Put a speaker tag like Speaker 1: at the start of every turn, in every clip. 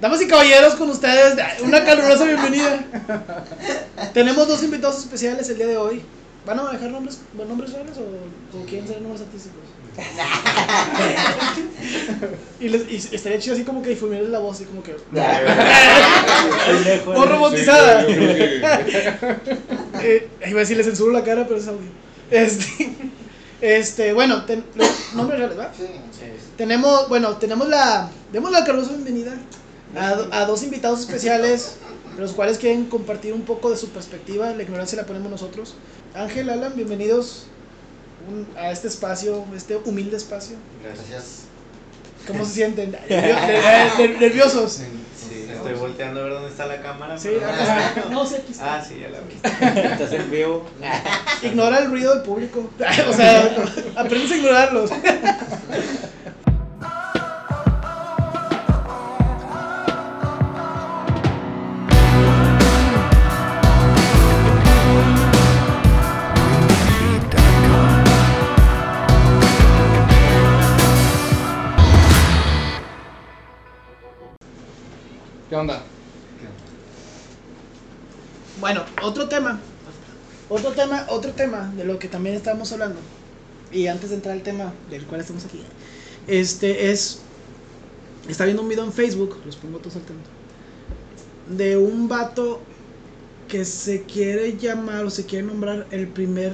Speaker 1: Damas y caballeros, con ustedes, una calurosa bienvenida. Tenemos dos invitados especiales el día de hoy. ¿Van a dejar nombres, nombres reales o, o quieren ser nombres artísticos? y, les, y estaría chido así como que difuminarles la voz, así como que. o robotizada. eh, iba a decir, le censuro la cara, pero es audio. Este, este bueno, ten, nombres reales, ¿va? Sí. Tenemos, bueno, tenemos la. Demos la calurosa bienvenida a, a, dos invitados especiales, los cuales quieren compartir un poco de su perspectiva. La ignorancia la ponemos nosotros. Ángel, Alan, bienvenidos a este espacio, este humilde espacio.
Speaker 2: Gracias.
Speaker 1: ¿Cómo se sienten? ¿Nerviosos?
Speaker 2: Sí, estoy volteando a ver dónde está la cámara.
Speaker 1: Sí, no sé, aquí
Speaker 2: está. Ah, sí, ya la vi.
Speaker 3: Estás en vivo.
Speaker 1: Ignora el ruido del público. O sea, aprendes a ignorarlos.
Speaker 3: ¿Qué onda?
Speaker 1: Bueno, otro tema. Otro tema, otro tema de lo que también estamos hablando. Y antes de entrar al tema del cual estamos aquí. Este es. Está viendo un video en Facebook, los pongo todos al tanto. De un vato que se quiere llamar o se quiere nombrar el primer.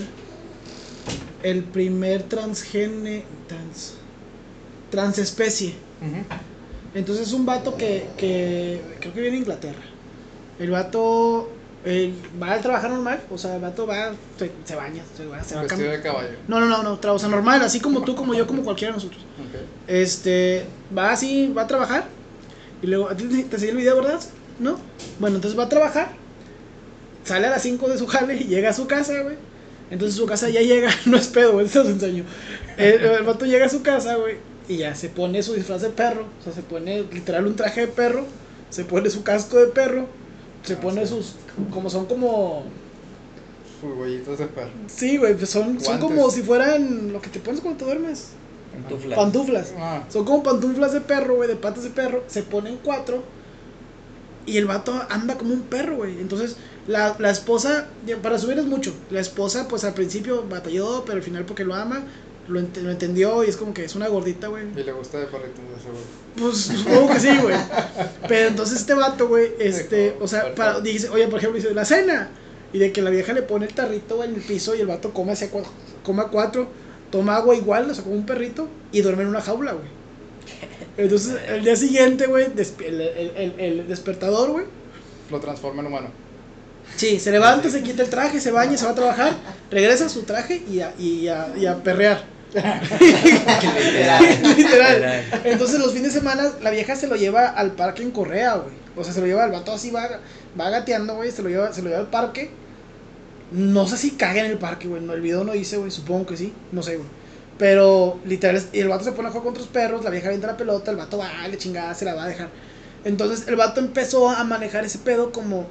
Speaker 1: El primer transgene. Trans. Transespecie. Entonces es un vato que, que creo que viene de Inglaterra. El vato eh, va a trabajar normal, o sea, el vato va, se, se baña, se va, se va
Speaker 3: Vestido de caballo.
Speaker 1: No, no, no, no, o sea, normal, así como tú, como yo, como cualquiera de nosotros.
Speaker 3: Ok.
Speaker 1: Este, va así, va a trabajar. Y luego, ¿a ti te, te seguí el video, verdad? ¿No? Bueno, entonces va a trabajar. Sale a las 5 de su jale y llega a su casa, güey. Entonces su casa ya llega, no es pedo, güey, se los enseño. El, el vato llega a su casa, güey, y ya se pone su disfraz de perro. O sea, se pone literal un traje de perro. Se pone su casco de perro. Se
Speaker 3: Ah,
Speaker 1: pone
Speaker 3: sí.
Speaker 1: sus, como son como
Speaker 3: Sus huellitos de perro.
Speaker 1: Sí, güey, pues son, son como si fueran lo que te pones cuando te duermes.
Speaker 3: Pantuflas.
Speaker 1: Pantuflas.
Speaker 3: Ah,
Speaker 1: Son como pantuflas de perro, güey, de patas de perro. Se ponen cuatro. Y el vato anda como un perro, güey. Entonces, la, la esposa, para subir es mucho. La esposa, pues al principio batalló, pero al final porque lo ama, lo, ent- lo entendió y es como que es una gordita, güey.
Speaker 3: y le gusta de perrito, de seguro.
Speaker 1: Pues supongo que sí, güey. Pero entonces este vato, güey, este, o sea, para, dice, oye, por ejemplo, dice, la cena. Y de que la vieja le pone el tarrito güey, en el piso y el vato come hacia cua- come cuatro, toma agua igual, o sea, como un perrito, y duerme en una jaula, güey. Entonces, el día siguiente, güey, el- el- el despertador, güey.
Speaker 3: Lo transforma en humano.
Speaker 1: Sí, se levanta, se quita el traje, se baña, se va a trabajar, regresa a su traje y a, y a, y a perrear. Literal. Entonces los fines de semana la vieja se lo lleva al parque en Correa, güey. O sea, se lo lleva al vato así, va, va gateando, güey, se lo lleva, se lo lleva al parque. No sé si caga en el parque, güey. No, el video no dice, güey, supongo que sí, no sé, güey. Pero literal, y el vato se pone a jugar con otros perros, la vieja avienta la pelota, el vato va, le chingada, se la va a dejar. Entonces el vato empezó a manejar ese pedo como,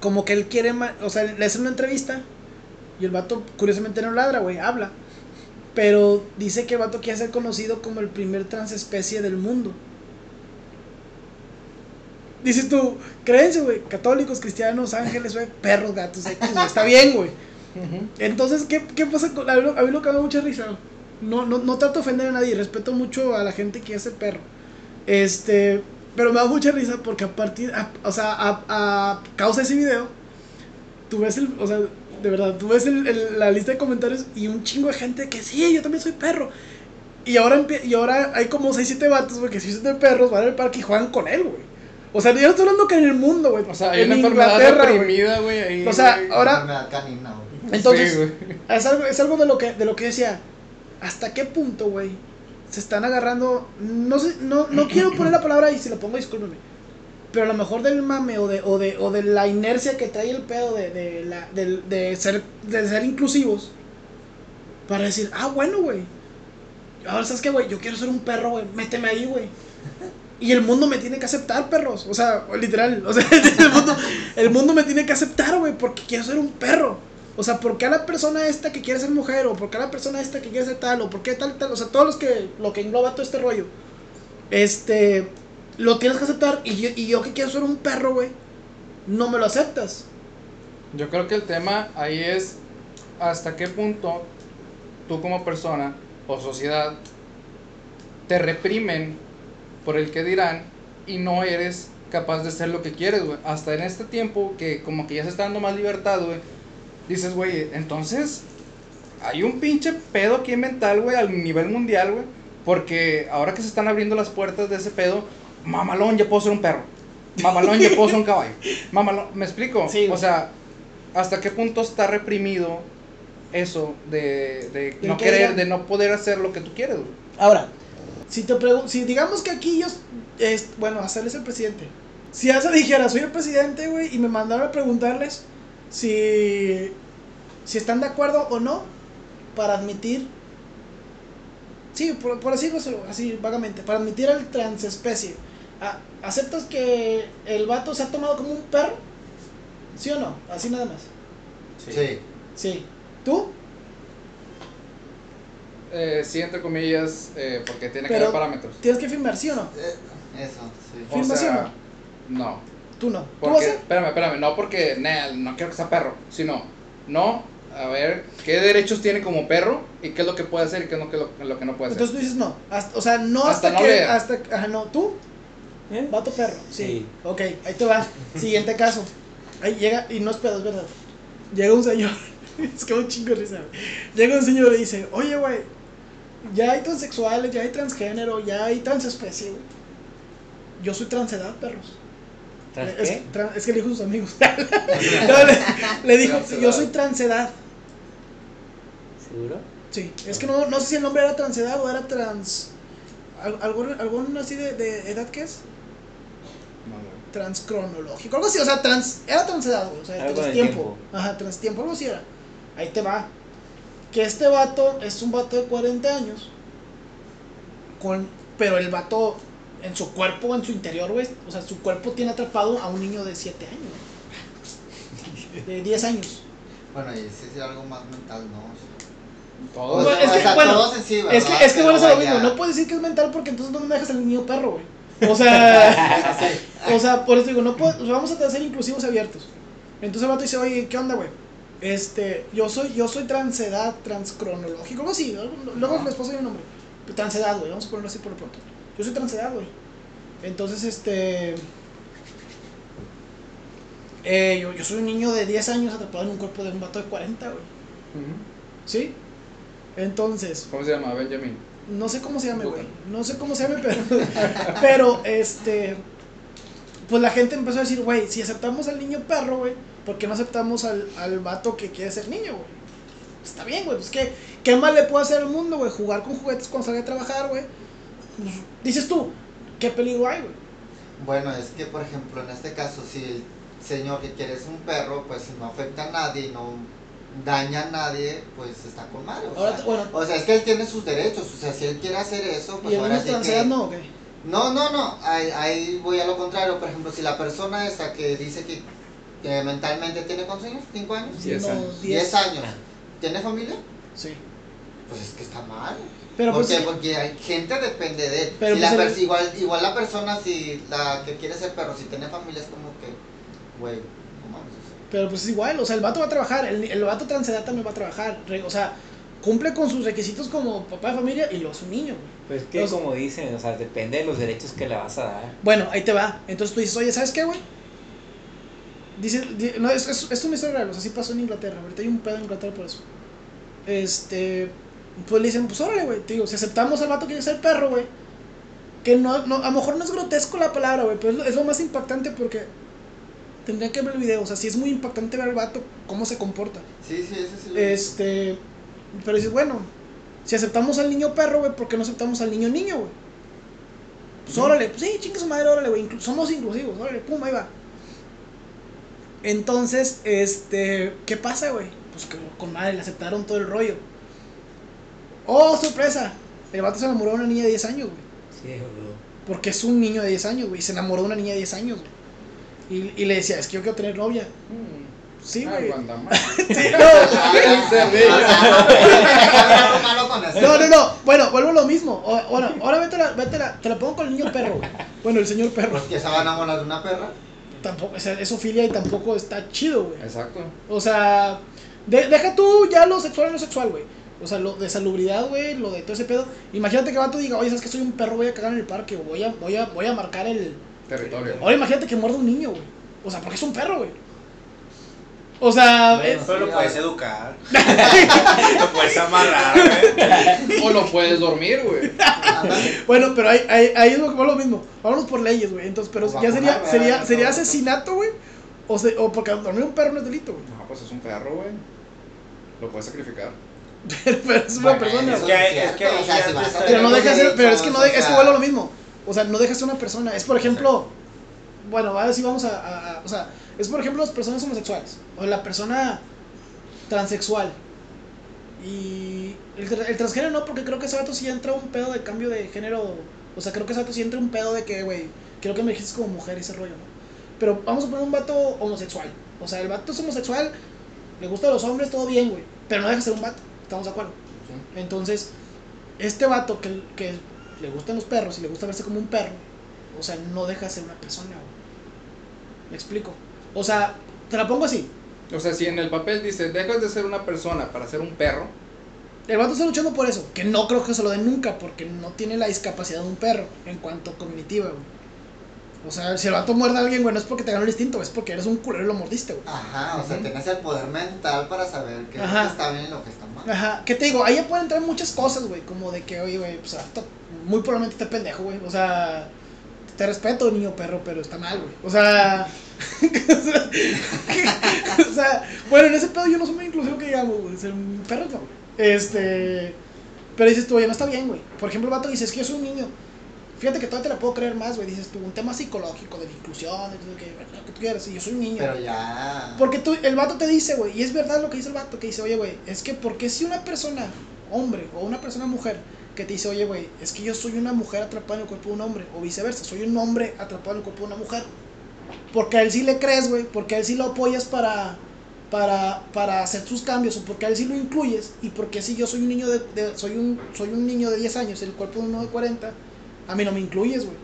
Speaker 1: como que él quiere, o sea, le hacen una entrevista y el vato curiosamente no ladra, güey, habla. Pero dice que el vato quiere ser conocido como el primer transespecie del mundo. Dices tú, creencia, güey, católicos, cristianos, ángeles, güey, perros, gatos, X, está bien, güey. Entonces, ¿qué, qué pasa con.? A mí, lo- a mí lo que me da mucha risa. No, no, no trato de ofender a nadie, respeto mucho a la gente que hace perro. Este. Pero me da mucha risa porque a partir. a- o sea, a, a causa de ese video, tú ves el. O sea, de verdad, tú ves el- el- la lista de comentarios y un chingo de gente que sí, yo también soy perro. Y ahora, y ahora hay como 6, 7 vatos, güey, que sí son de perros, van al parque y juegan con él, güey. O sea, yo no estoy hablando que en el mundo, güey.
Speaker 3: O sea, hay
Speaker 1: en
Speaker 3: una
Speaker 1: Inglaterra, güey.
Speaker 3: reprimida, güey. ahí,
Speaker 1: O sea,
Speaker 3: güey.
Speaker 1: ahora-
Speaker 2: Enfermedad canina, güey.
Speaker 1: Entonces,
Speaker 3: Sí, güey.
Speaker 1: es algo, es algo de lo que de lo que decía. ¿Hasta qué punto, güey? Se están agarrando. No sé, no, no quiero poner la palabra y si la pongo, discúlpeme. Pero a lo mejor del mame o de, o de, o de la inercia que trae el pedo de, de, la, de, de ser, de ser inclusivos. Para decir, ah, bueno, güey. Ahora, ¿sabes qué, güey? Yo quiero ser un perro, güey. Méteme ahí, güey. Y el mundo me tiene que aceptar, perros. O sea, literal. O sea, el mundo, el mundo me tiene que aceptar, güey, porque quiero ser un perro. O sea, ¿por qué a la persona esta que quiere ser mujer? ¿O por qué a la persona esta que quiere ser tal? ¿O por qué tal, tal? O sea, todos los que, lo que engloba todo este rollo. Este, lo tienes que aceptar. Y yo, y yo que quiero ser un perro, güey, no me lo aceptas.
Speaker 3: Yo creo que el tema ahí es hasta qué punto tú como persona o sociedad te reprimen por el que dirán y no eres capaz de ser lo que quieres, güey. Hasta en este tiempo que como que ya se está dando más libertad, güey. Dices, güey, entonces hay un pinche pedo aquí mental, güey, al nivel mundial, güey. Porque ahora que se están abriendo las puertas de ese pedo, mamalón, ya puedo ser un perro. Mamalón, ya puedo ser un caballo. Mamalón, ¿me explico?
Speaker 1: Sí,
Speaker 3: o sea, ¿hasta qué punto está reprimido eso de, de
Speaker 1: ¿De
Speaker 3: no querer,
Speaker 1: digan?
Speaker 3: de no poder hacer lo que tú quieres, güey?
Speaker 1: Ahora, si te pregun- si digamos que aquí yo, es, bueno, hacerles el presidente. Si Asa dijera, soy el presidente, güey, y me mandaron a preguntarles si, si están de acuerdo o no para admitir, sí, por, por decirlo así vagamente, para admitir al transespecie. A- ¿Aceptas que el vato se ha tomado como un perro? ¿Sí o no? Así nada más.
Speaker 2: Sí.
Speaker 1: Sí. ¿Tú?
Speaker 3: Eh, sí, entre comillas, eh, porque tiene que
Speaker 1: Pero-
Speaker 3: haber parámetros.
Speaker 1: Tienes que firmar, ¿sí o no?
Speaker 2: Eh, Eso, sí.
Speaker 3: O
Speaker 1: ¿Firma sí o
Speaker 3: sea, no.
Speaker 1: Tú no. ¿Tú
Speaker 3: Porque,
Speaker 1: vas a?
Speaker 3: espérame, espérame, no porque Nel, no quiero que sea perro, sino, no, a ver, ¿qué derechos tiene como perro y qué es lo que puede hacer y qué es lo que, lo, lo que no puede hacer?
Speaker 1: Entonces tú dices no. Hasta- o sea, no hasta,
Speaker 3: Hasta no
Speaker 1: que.
Speaker 3: leer.
Speaker 1: Hasta, ajá, no. ¿Tú?
Speaker 4: ¿Eh?
Speaker 1: Vato perro. Sí.
Speaker 4: Sí.
Speaker 1: Ok, ahí te va. Siguiente caso. Ahí llega, y no es pedo, es verdad. Llega un señor. es que un chingo risa. Llega un señor y dice: Oye, güey, ya hay transexuales, ya hay transgénero, ya hay transespecie, güey. Yo soy transedad, perros.
Speaker 4: ¿Tras
Speaker 1: es,
Speaker 4: qué?
Speaker 1: es que le dijo a sus amigos. No, le, le dijo:
Speaker 3: Transedad.
Speaker 1: Yo soy transedad.
Speaker 4: ¿Seguro?
Speaker 1: Sí, es que no, no sé si el nombre era transedad o era trans. al- Algo, algún así de, de edad que es? Transcronológico, algo así, o sea, trans, era transedad, güey, o sea,
Speaker 4: Algo
Speaker 1: transtiempo.
Speaker 4: tiempo.
Speaker 1: Ajá, transtiempo, algo así era. Ahí te va. Que este vato es un vato de 40 años. Con, pero el vato en su cuerpo, en su interior, güey, o sea, su cuerpo tiene atrapado a un niño de 7 años. güey. De 10 años.
Speaker 2: Bueno, y si es algo más mental, ¿no? O sea,
Speaker 3: Todo.
Speaker 2: o
Speaker 1: Bueno, es que,
Speaker 2: o sea,
Speaker 1: bueno,
Speaker 2: todos en sí,
Speaker 1: Es que, es bueno, es lo mismo. No puedes decir que es mental porque entonces no me dejas el niño perro, güey. O sea, o sea, por eso digo, no puedo, vamos a ser inclusivos abiertos. Entonces el vato dice, oye, ¿qué onda, güey? Este, yo soy, yo soy transedad, transcronológico, algo así. Luego les paso un nombre. Transedad, güey, vamos a ponerlo así por lo pronto. Yo soy transedad, güey. Entonces, este. Eh, yo, yo soy un niño de 10 años atrapado en un cuerpo de un vato de 40, güey.
Speaker 3: Ujú.
Speaker 1: ¿Sí? Entonces,
Speaker 3: ¿Cómo se llama? Benjamin.
Speaker 1: No sé cómo se llame, güey. No sé cómo se llame, pero. pero, este. Pues la gente empezó a decir, güey, si aceptamos al niño perro, güey, ¿por qué no aceptamos al, al vato que quiere ser niño, güey? Está bien, güey. Pues, ¿qué, ¿qué más le puede hacer al mundo, güey? Jugar con juguetes cuando salga a trabajar, güey. Pues, dices tú, ¿qué peligro hay, güey?
Speaker 2: Bueno, es que, por ejemplo, en este caso, si el señor que quiere es un perro, pues no afecta a nadie y no daña a nadie, pues está con madre. O,
Speaker 1: Ahora,
Speaker 2: sea,
Speaker 1: bueno,
Speaker 2: o sea, es que él tiene sus derechos. O sea, si él quiere hacer eso, pues
Speaker 1: y
Speaker 2: ahora sí que...
Speaker 1: no, ok.
Speaker 2: No, no, no. Ahí, ahí voy a lo contrario. Por ejemplo, si la persona esta que dice que, que mentalmente tiene cuántos años, cinco años,
Speaker 3: Diez
Speaker 1: Unos
Speaker 3: años.
Speaker 1: diez.
Speaker 2: diez años, ¿tiene familia?
Speaker 1: Sí.
Speaker 2: Pues es que está mal.
Speaker 1: Pero
Speaker 2: ¿Por
Speaker 1: pues.
Speaker 2: qué? Porque hay gente depende de él.
Speaker 1: Pero
Speaker 2: Y
Speaker 1: pues
Speaker 2: la
Speaker 1: el-
Speaker 2: igual, igual la persona, si la que quiere ser perro, si tiene familia, es como que, güey, no mames. o sea.
Speaker 1: Pero pues es igual, o sea, el vato va a trabajar, el, el vato transedad también va a trabajar, o sea, cumple con sus requisitos como papá de familia y lo es un niño, güey.
Speaker 4: Pues que
Speaker 1: Los-
Speaker 4: como dicen, o sea, depende de los derechos que le vas a dar.
Speaker 1: Bueno, ahí te va, entonces tú dices, oye, ¿sabes qué, güey? Dice, di- no, es, es, es una historia real, o sea, sí pasó en Inglaterra, ahorita hay un pedo en Inglaterra por eso. Este, pues le dicen, pues órale, güey, digo, si aceptamos al vato que quiere ser perro, güey, que no, no, a lo mejor no es grotesco la palabra, güey, pero es lo, es lo más impactante porque tendría que ver el video, o sea, sí es muy impactante ver al vato cómo se comporta.
Speaker 2: Sí, sí, ese sí lo.
Speaker 1: Este, pero dices, bueno, si aceptamos al niño perro, güey, ¿por qué no aceptamos al niño niño, güey? Pues órale, pues sí, chingue su madre, órale, güey, inclu- somos inclusivos, órale, pum, ahí va. Entonces, este, ¿qué pasa, güey? Pues que con madre le aceptaron todo el rollo. ¡Oh, sorpresa! El vato se enamoró de una niña de 10 años, güey.
Speaker 4: Sí, boludo.
Speaker 1: Porque es un niño de 10 años, güey. y Se enamoró de una niña de 10 años, güey. Y, y le decía, es que yo quiero tener novia. Sí,
Speaker 3: Ay,
Speaker 1: güey. Sí, no, no, no, no. Bueno, vuelvo a lo mismo. O- bueno, ahora vete la, vete la, te la pongo con el niño perro, güey. Bueno, el señor perro.
Speaker 2: Pues que se va a enamorar de una perra.
Speaker 1: Tampoco, o sea, es filia y tampoco está chido, güey.
Speaker 3: Exacto.
Speaker 1: O sea, de- deja tú ya lo sexual y lo sexual, güey. O sea, lo de salubridad, güey, lo de todo ese pedo. Imagínate que vato diga, oye, ¿sabes que soy un perro? Voy a cagar en el parque, o voy a, voy a, voy a marcar el.
Speaker 3: Territorio.
Speaker 1: Ahora imagínate que muerda un niño, güey. O sea, porque es un perro, güey. O sea,
Speaker 2: Bueno,
Speaker 1: es-
Speaker 5: Pero lo puedes educar. lo puedes amarrar, güey.
Speaker 3: O lo puedes dormir, güey.
Speaker 1: Bueno, pero ahí, ahí, ahí es lo, lo mismo. Vámonos por leyes, güey. Entonces, pero
Speaker 2: O
Speaker 1: ya sería, sería, sería
Speaker 2: No,
Speaker 1: asesinato, güey. O, se- o porque dormir un perro no es delito, güey.
Speaker 3: No, pues es un perro, güey. Lo puedes sacrificar.
Speaker 1: Pero, pero es una
Speaker 2: Bueno,
Speaker 1: persona,
Speaker 2: eso
Speaker 1: güey.
Speaker 5: que-
Speaker 2: es
Speaker 5: es que
Speaker 2: o sea, si
Speaker 1: Pero no deja de ser, pero es que no de-
Speaker 2: o
Speaker 1: es que vuelve a lo mismo. O sea, no deja de ser una persona. Es por ejemplo, bueno, ahora sí vamos a, a- a- o sea, es por ejemplo las personas homosexuales o la persona transexual. Y el, el transgénero no, porque creo que ese vato sí entra un pedo de cambio de género. O sea, creo que ese vato sí entra un pedo de que, güey, creo que me dijiste como mujer y ese rollo, ¿no? Pero vamos a poner un vato homosexual. O sea, el vato es homosexual, le gusta a los hombres, todo bien, güey. Pero no deja de ser un vato, ¿estamos de acuerdo? Entonces, este vato que, que le gustan los perros y le gusta verse como un perro, o sea, no deja de ser una persona, güey. ¿Me explico? O sea, te la pongo así.
Speaker 3: O sea, si en el papel dice, dejas de ser una persona para ser un perro,
Speaker 1: El vato está luchando por eso, que no creo que se lo den nunca, porque no tiene la discapacidad de un perro en cuanto cognitiva, güey. O sea, si el vato muerde a alguien, güey, no es porque te ganó el instinto, es porque eres un culero y lo mordiste, güey.
Speaker 2: Ajá, o sea, tienes el poder mental para saber qué es
Speaker 1: Ajá.
Speaker 2: que está bien y lo que está mal.
Speaker 1: Ajá, ¿qué te digo? Ahí ya pueden entrar muchas cosas, güey, como de que, oye, güey, pues vato, muy probablemente esté pendejo, güey. O sea, te respeto, niño perro, pero está mal, güey. O sea, o sea, bueno, en ese pedo yo no soy muy inclusivo que digamos, güey. Ser un perro no, güey. Este, pero dices tú, oye, no está bien, güey. Por ejemplo, el vato dice, es que yo soy un niño. Fíjate que todavía te la puedo creer más, güey. Dices tú, un tema psicológico de la inclusión, de lo que, lo que tú quieras, y yo soy un niño.
Speaker 2: Pero ya.
Speaker 1: Porque tú, el vato te dice, güey, y es verdad lo que dice el vato, que dice, oye, güey, es que porque si una persona, hombre, o una persona mujer, que te dice, oye, güey, es que yo soy una mujer atrapada en el cuerpo de un hombre, o viceversa, soy un hombre atrapado en el cuerpo de una mujer, porque a él sí le crees, güey, porque a él sí lo apoyas para, para, para hacer sus cambios, o porque a él sí lo incluyes, y porque si yo soy un niño de, de- soy un, soy un niño de 10 años en el cuerpo de uno de 40, a mí no me incluyes, güey.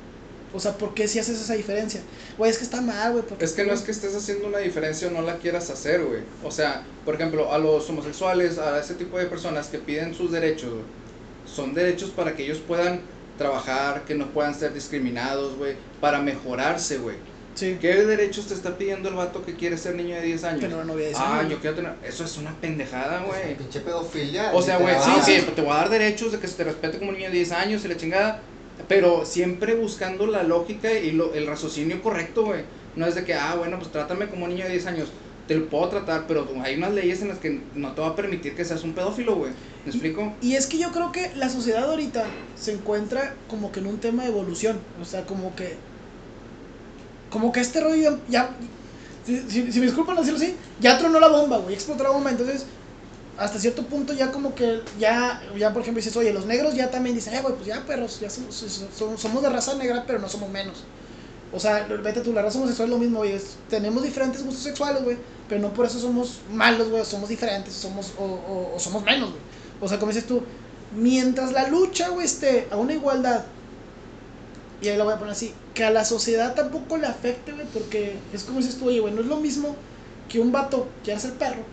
Speaker 1: O sea, ¿por qué si haces esa diferencia? Güey, es que está mal, güey. porque-
Speaker 3: Es que no es que estés haciendo una diferencia o no la quieras hacer, güey. O sea, por ejemplo, a los homosexuales, a ese tipo de personas que piden sus derechos, güey, son derechos para que ellos puedan trabajar, que no puedan ser discriminados, güey, para mejorarse, güey.
Speaker 1: Sí,
Speaker 3: ¿Qué derechos te está pidiendo el vato que quiere ser niño de 10 años?
Speaker 1: tener una novia de ese
Speaker 3: Ah,
Speaker 1: año.
Speaker 3: yo quiero tener... Eso es una pendejada, güey.
Speaker 2: pinche pedofilia.
Speaker 3: O sea, güey, sí, sí, te voy a dar derechos de que se te respete como niño de 10 años y la chingada, pero siempre buscando la lógica y lo- el raciocinio correcto, güey. No es de que, ah, bueno, pues trátame como niño de 10 años. Te lo puedo tratar, pero hay unas leyes en las que no te va a permitir que seas un pedófilo, güey. ¿Me explico?
Speaker 1: Y es que yo creo que la sociedad ahorita se encuentra como que en un tema de evolución. O sea, como que. Como que este rollo ya. ya- si, si- si me disculpan decirlo así, ya tronó la bomba, güey. Explotó la bomba. Entonces, hasta cierto punto ya como que. Ya, ya por ejemplo, dices, oye, los negros ya también dicen, eh, güey, pues ya perros, ya somos, somos, de raza negra, pero no somos menos. O sea, vete tú, la raza homosexual es lo mismo, güey. Tenemos diferentes gustos sexuales, güey. Pero no por eso somos malos, güey. Somos diferentes, somos, o, o- somos menos, güey. O sea, como dices tú, mientras la lucha, güey, esté a una igualdad, y ahí lo voy a poner así, que a la sociedad tampoco le afecte, güey, porque es como dices tú, oye, güey, no es lo mismo que un vato quiera ser perro.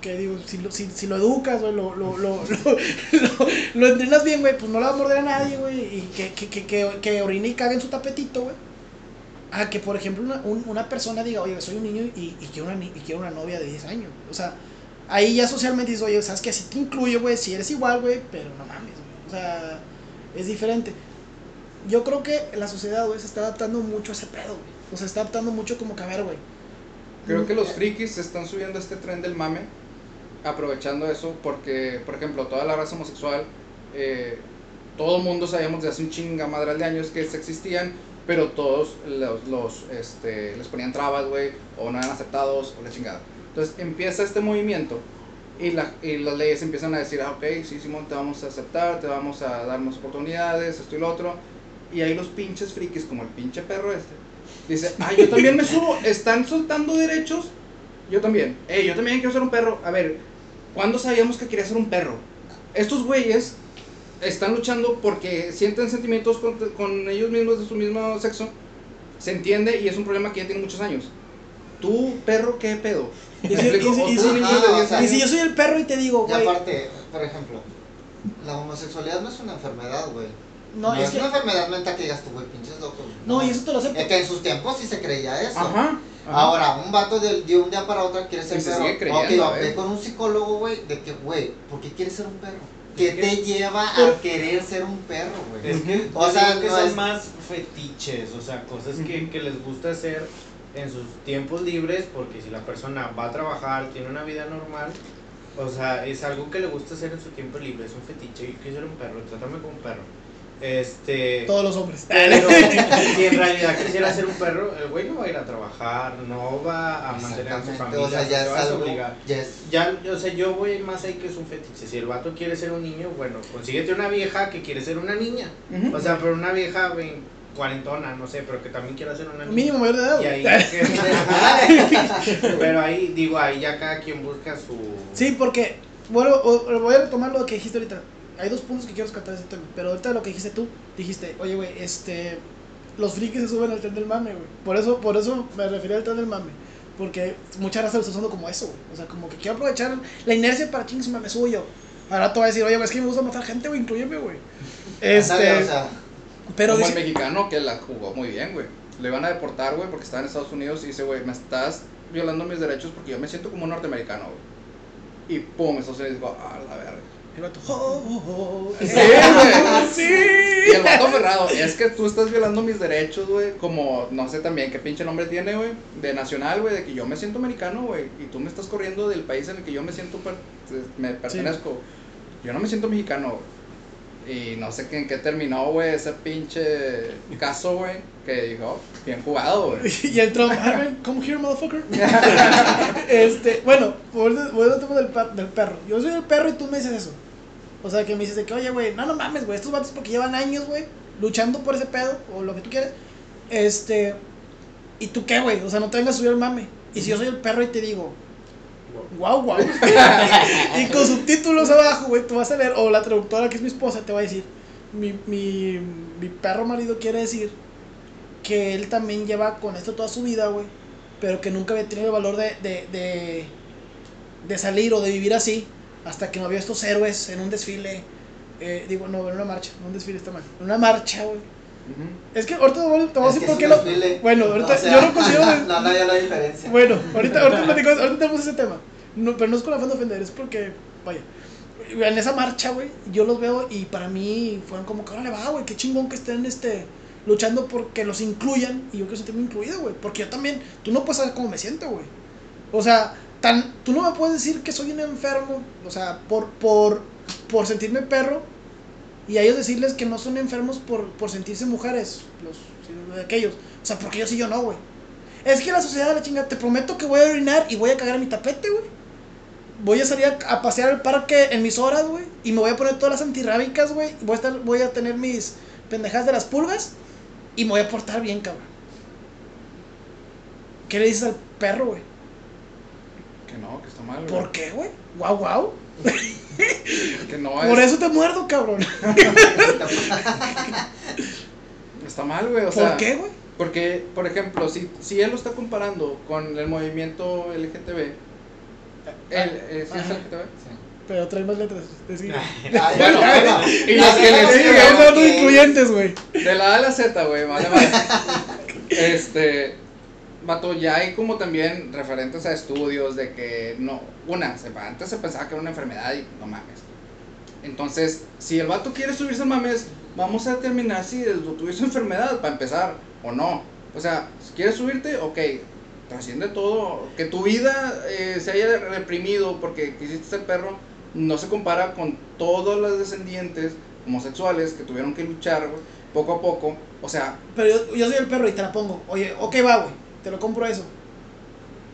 Speaker 1: Que digo, si lo, si, si lo educas, güey, lo, lo, lo, lo, lo- lo entrenas bien, güey, pues no le va a morder a nadie, güey, y que, que, que, que, que orine y cague en su tapetito, güey. A que, por ejemplo, una, un- una persona diga, oye, soy un niño y, y, quiero una, y quiero una novia de 10 años. O sea, ahí ya socialmente dices, oye, sabes que así te incluyo, güey, si eres igual, güey, pero no mames, güey. O sea, es diferente. Yo creo que la sociedad, güey, se está adaptando mucho a ese pedo, güey. O sea, está adaptando mucho como que, a ver, güey.
Speaker 3: Creo que los
Speaker 1: Mm,
Speaker 3: frikis se están subiendo a este tren del mame, aprovechando eso, porque, por ejemplo, toda la raza homosexual, eh, todo mundo sabíamos de hace un chinga madre de años que existían, pero todos los, los, este, les ponían trabas, güey, o no eran aceptados, o la chingada. Entonces empieza este movimiento y, la, y las leyes empiezan a decir, ah, ok, sí, Simón, te vamos a aceptar, te vamos a dar más oportunidades, esto y lo otro. Y ahí los pinches frikis, como el pinche perro este, dice, ah, yo también me subo, están soltando derechos Yo también. Ey, yo también quiero ser un perro. A ver, ¿cuándo sabíamos que quería ser un perro? Estos güeyes están luchando porque sienten sentimientos con, con ellos mismos de su mismo sexo. Se entiende y es un problema que ya tiene muchos años. ¿Tú, perro, qué pedo?
Speaker 1: Y
Speaker 3: ¿Me
Speaker 1: si-
Speaker 3: explico?
Speaker 1: y si-
Speaker 3: O
Speaker 1: y
Speaker 3: tú,
Speaker 1: si-
Speaker 3: niño
Speaker 2: Ajá,
Speaker 3: de
Speaker 2: o
Speaker 3: 10
Speaker 2: sea,
Speaker 1: Y
Speaker 3: años.
Speaker 1: si yo soy el perro y te digo,
Speaker 2: Y
Speaker 1: güey.
Speaker 2: aparte, por ejemplo, la homosexualidad no es una enfermedad, güey.
Speaker 1: No, es que.
Speaker 2: una enfermedad mental que digas tú, güey, pinches locos. güey.
Speaker 1: No, y eso te lo acepto.
Speaker 2: Es que en sus tiempos sí se creía eso.
Speaker 3: Ajá. Ajá.
Speaker 2: Ahora, un vato de, de un día para otro quiere ser
Speaker 3: Y se
Speaker 2: perro.
Speaker 3: sigue creyendo,
Speaker 2: ok,
Speaker 3: ¿eh?
Speaker 2: ve con un psicólogo, güey, de que, güey, ¿por qué quieres ser un perro? ¿Qué
Speaker 5: Es que-
Speaker 2: te lleva a querer ser un perro, güey?
Speaker 5: Es que,
Speaker 2: O sea,
Speaker 5: sea, que
Speaker 2: no
Speaker 5: son
Speaker 2: es-
Speaker 5: más fetiches, o sea, cosas que, que les gusta hacer en sus tiempos libres, porque si la persona va a trabajar, tiene una vida normal, o sea, es algo que le gusta hacer en su tiempo libre, es un fetiche, yo quiero ser un perro, trátame como un perro. Este...
Speaker 1: Todos los hombres.
Speaker 5: Pero si en realidad quisiera ser un perro, el güey no va a ir a trabajar, no va a mantener a su familia,
Speaker 2: o sea, ya
Speaker 5: va a obligar.
Speaker 2: ya
Speaker 5: o sea, yo voy más ahí que es un fetiche. Si el vato quiere ser un niño, bueno, consíguete una vieja que quiere ser una niña. O sea, pero una vieja cuarentona, no sé, pero que también quiera ser una niña.
Speaker 1: Mínimo mayor de edad.
Speaker 5: Y ahí, pero ahí, digo, ahí ya cada quien busca su...
Speaker 1: Sí, porque. Vuelvo, o- voy a retomar lo que dijiste ahorita. Hay dos puntos que quiero rescatar de ese tema. Pero ahorita lo que dijiste tú, dijiste, oye, güey, este. Los frikis se suben al tren del mame, güey. Por eso, por eso me refería al tren del mame. Porque mucha raza lo está usando como eso, güey. O sea, como que quiero aprovechar la inercia para chingues, me subo yo. Ahora te voy a decir, oye, güey, es que me gusta matar gente, güey, incluyeme, güey. Este.
Speaker 2: O sea,
Speaker 1: pero
Speaker 3: Como
Speaker 1: dice-
Speaker 3: el mexicano que la jugó muy bien, güey. Le iban a deportar, güey, porque estaba en Estados Unidos y dice, güey, me estás violando mis derechos porque yo me siento como un norteamericano, güey. Y pum, Estados Unidos dijo, ah, la verga.
Speaker 1: El vato, "Oh, oh, oh".
Speaker 3: Sí, güey.
Speaker 1: Sí.
Speaker 3: Y el vato aferrado, es que tú estás violando mis derechos, güey. Como, no sé también qué pinche nombre tiene, güey. De nacional, güey, de que yo me siento americano, güey. Y tú me estás corriendo del país en el que yo me siento, per- me pertenezco. Yo no me siento mexicano, güey. Y no sé qué- en qué terminó, güey, ese pinche caso, güey. Que dijo, "Oh, bien jugado, güey.
Speaker 1: Y entró, Marvel, come here, motherfucker. este, bueno, volviendo al tema del, del perro. Yo soy el perro y tú me dices eso. O sea, que me dices de que, oye, güey, no, no mames, güey, estos vatos porque llevan años, güey, luchando por ese pedo, o lo que tú quieras. Este, ¿y tú qué, güey? O sea, no te vengas a subir el mame. Y si yo soy el perro y te digo, wow, wow. y con subtítulos abajo, güey, tú vas a leer, o la traductora que es mi esposa te va a decir, mi, mi, mi perro marido quiere decir que él también lleva con esto toda su vida, güey, pero que nunca había tenido el valor de, de, de, de salir o de vivir así, hasta que no vio estos héroes en un desfile, eh, digo, no, en una marcha, no un desfile está mal, en una marcha, güey.
Speaker 3: Ujú.
Speaker 1: Es que ahorita te voy a decir por qué lo... Bueno, ahorita
Speaker 2: O sea,
Speaker 1: yo lo considero...
Speaker 2: no, no hay la diferencia.
Speaker 1: Bueno, ahorita, ahorita, platico- ahorita tenemos ese tema. No, pero no es con afán de ofender, es porque, vaya. En esa marcha, güey, yo los veo y para mí fueron como que ahora le va, güey, qué chingón que estén este, luchando porque los incluyan y yo quiero sentirme incluido, güey. Porque yo también, tú no puedes saber cómo me siento, güey. O sea, tú no me puedes decir que soy un enfermo, o sea, por, por, por sentirme perro y a ellos decirles que no son enfermos por, por sentirse mujeres, los aquellos. O sea, porque yo sí, yo no, güey. Es que la sociedad de la chinga, te prometo que voy a orinar y voy a cagar mi tapete, güey. Voy a salir a, pasear al parque en mis horas, güey. Y me voy a poner todas las antirrábicas, güey. Voy a, voy a tener mis pendejas de las pulgas. Y me voy a portar bien, cabrón. ¿Qué le dices al perro, güey?
Speaker 3: Que no, que está mal, güey.
Speaker 1: ¿Por qué, güey? Guau, guau.
Speaker 3: Que no
Speaker 1: Por
Speaker 3: es-
Speaker 1: eso te muerdo, cabrón.
Speaker 3: Está mal, güey. O
Speaker 1: ¿Por
Speaker 3: sea,
Speaker 1: qué, güey?
Speaker 3: Porque, por ejemplo, si, si él lo está comparando con el movimiento LGTB, el, eh, ¿sí es. LGTB?
Speaker 1: Pero trae más letras. Es que-
Speaker 2: Ay,
Speaker 3: Bueno,
Speaker 2: bueno,
Speaker 3: y los que le
Speaker 1: Sí,
Speaker 3: siguen,
Speaker 2: ok.
Speaker 1: incluyentes, güey.
Speaker 3: De la A a la Z, güey, vale, vale. Este, vato, ya hay como también referentes a estudios de que no, una, antes se pensaba que era una enfermedad y no mames. Entonces, si el vato quiere subirse al mames, vamos a determinar si tuyo es enfermedad para empezar o no. O sea, si quieres subirte, ok, trasciende todo. Que tu vida eh, se haya reprimido porque quisiste ser perro, no se compara con todos los descendientes homosexuales que tuvieron que luchar güey, poco a poco. O sea,
Speaker 1: Pero yo, yo soy el perro y te la pongo. Oye, ok, va, güey. Te lo compro eso.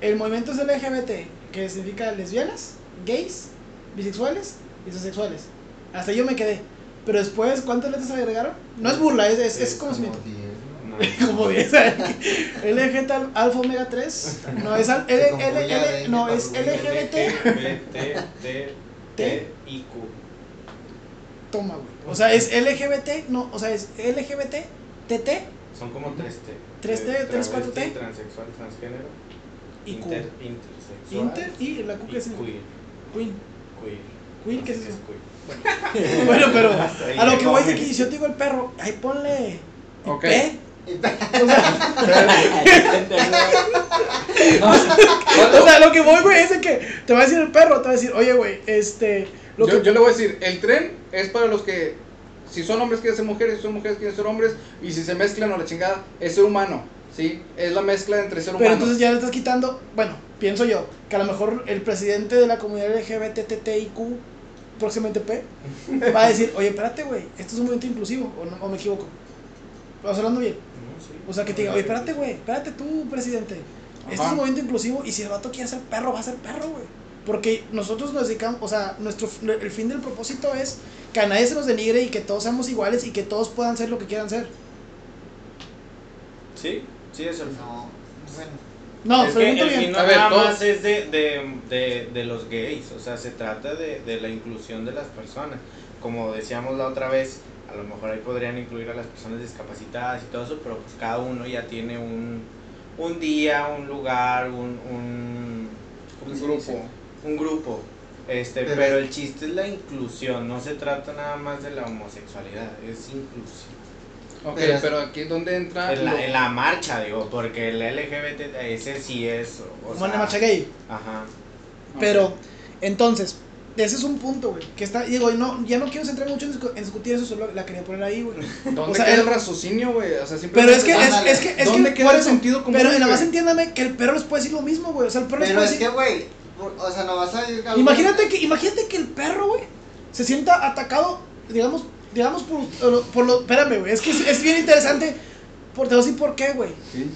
Speaker 1: El movimiento es LGBT, que significa lesbianas, gays, bisexuales y transexuales. Hasta yo me quedé. Pero después, ¿cuántas letras agregaron? No es burla, es, es, es
Speaker 2: como. 10. No.
Speaker 1: Como bien, LG tal- alfa omega 3. No es al- L, L, no es LGBT.
Speaker 5: T, T, T y Q.
Speaker 1: Toma, güey. O sea, es LGBT, no, o sea, es LGBT, TT
Speaker 5: Son como 3T.
Speaker 1: 3T,
Speaker 5: Eh,
Speaker 1: 3, 4T.
Speaker 5: travesti, Transexual, transgénero.
Speaker 1: y.
Speaker 5: Inter, intersexual.
Speaker 1: Inter y la Q que es
Speaker 5: queer.
Speaker 1: Queen.
Speaker 5: Queer.
Speaker 1: Queen, ¿qué es eso?
Speaker 5: queer.
Speaker 1: Bueno, pero a lo que voy es de que si yo te digo el perro, ahí ponle
Speaker 3: Ok.
Speaker 1: P.
Speaker 2: Y-
Speaker 1: O sea, o sea, lo que voy, güey, es de que te va a decir el perro, te va a decir, oye, güey, este. Lo
Speaker 3: Yo,
Speaker 1: que,
Speaker 3: yo le voy a decir, el tren es para los que, si son hombres quieren ser mujeres, si son mujeres quieren ser hombres, y si se mezclan o la chingada, es ser humano, ¿sí? Es la mezcla entre ser humano.
Speaker 1: Pero entonces ya le estás quitando, bueno, pienso yo, que a lo mejor el presidente de la comunidad LGBTTIQ, próximamente P, va a decir, oye, espérate, güey, esto es un movimiento inclusivo, o, no, o me equivoco. ¿Vas hablando bien?
Speaker 5: No, sí.
Speaker 1: O sea, que te diga, oye, espérate, güey, espérate tú, presidente. Este es
Speaker 3: Ajá.
Speaker 1: un movimiento inclusivo y si el vato quiere ser perro, va a ser perro, güey. Porque nosotros nos dedicamos, o sea, nuestro, el fin del propósito es que a nadie se nos denigre y que todos seamos iguales y que todos puedan ser lo que quieran ser.
Speaker 5: Sí, sí es el.
Speaker 2: No, bueno.
Speaker 1: No,
Speaker 5: es que el fin no
Speaker 3: A ver,
Speaker 5: nada más es de, de, de, de los gays, o sea, se trata de, de la inclusión de las personas. Como decíamos la otra vez, a lo mejor ahí podrían incluir a las personas discapacitadas y todo eso, pero pues cada uno ya tiene un, un día, un lugar, un, un, ¿cómo
Speaker 3: Un grupo.
Speaker 5: Un grupo. Este,
Speaker 2: Pero-
Speaker 5: pero, el chiste es la inclusión, no se trata nada más de la homosexualidad, es inclusión.
Speaker 3: Ok,
Speaker 2: Pero-
Speaker 3: pero aquí es donde entra...
Speaker 5: En
Speaker 3: lo-
Speaker 5: la, en la marcha, digo, porque el LGBT, ese sí es. O sea,
Speaker 1: marcha gay.
Speaker 5: Ajá.
Speaker 1: Pero, entonces, ese es un punto, güey. Que está, digo, no, ya no quiero centrar mucho en, discu- en discutir eso, solo la quería poner ahí, güey.
Speaker 3: ¿Dónde
Speaker 1: o sea,
Speaker 3: queda
Speaker 1: el-
Speaker 3: raciocinio, güey? O sea,
Speaker 1: Pero es que, es, es que, es
Speaker 3: ¿Dónde
Speaker 1: que,
Speaker 3: queda el
Speaker 1: eso,
Speaker 3: sentido común,
Speaker 1: Pero nada más entiéndame que el perro les puede decir lo mismo, güey. O sea, el perro les
Speaker 2: Pero
Speaker 1: puede
Speaker 2: es
Speaker 1: decir.
Speaker 2: que, güey, o sea, no vas a ir a
Speaker 1: Imagínate que, imagínate que el perro, güey, se sienta atacado, digamos, digamos por, por lo, espérame, güey, es que es, es bien interesante, por, te voy a decir por qué, güey.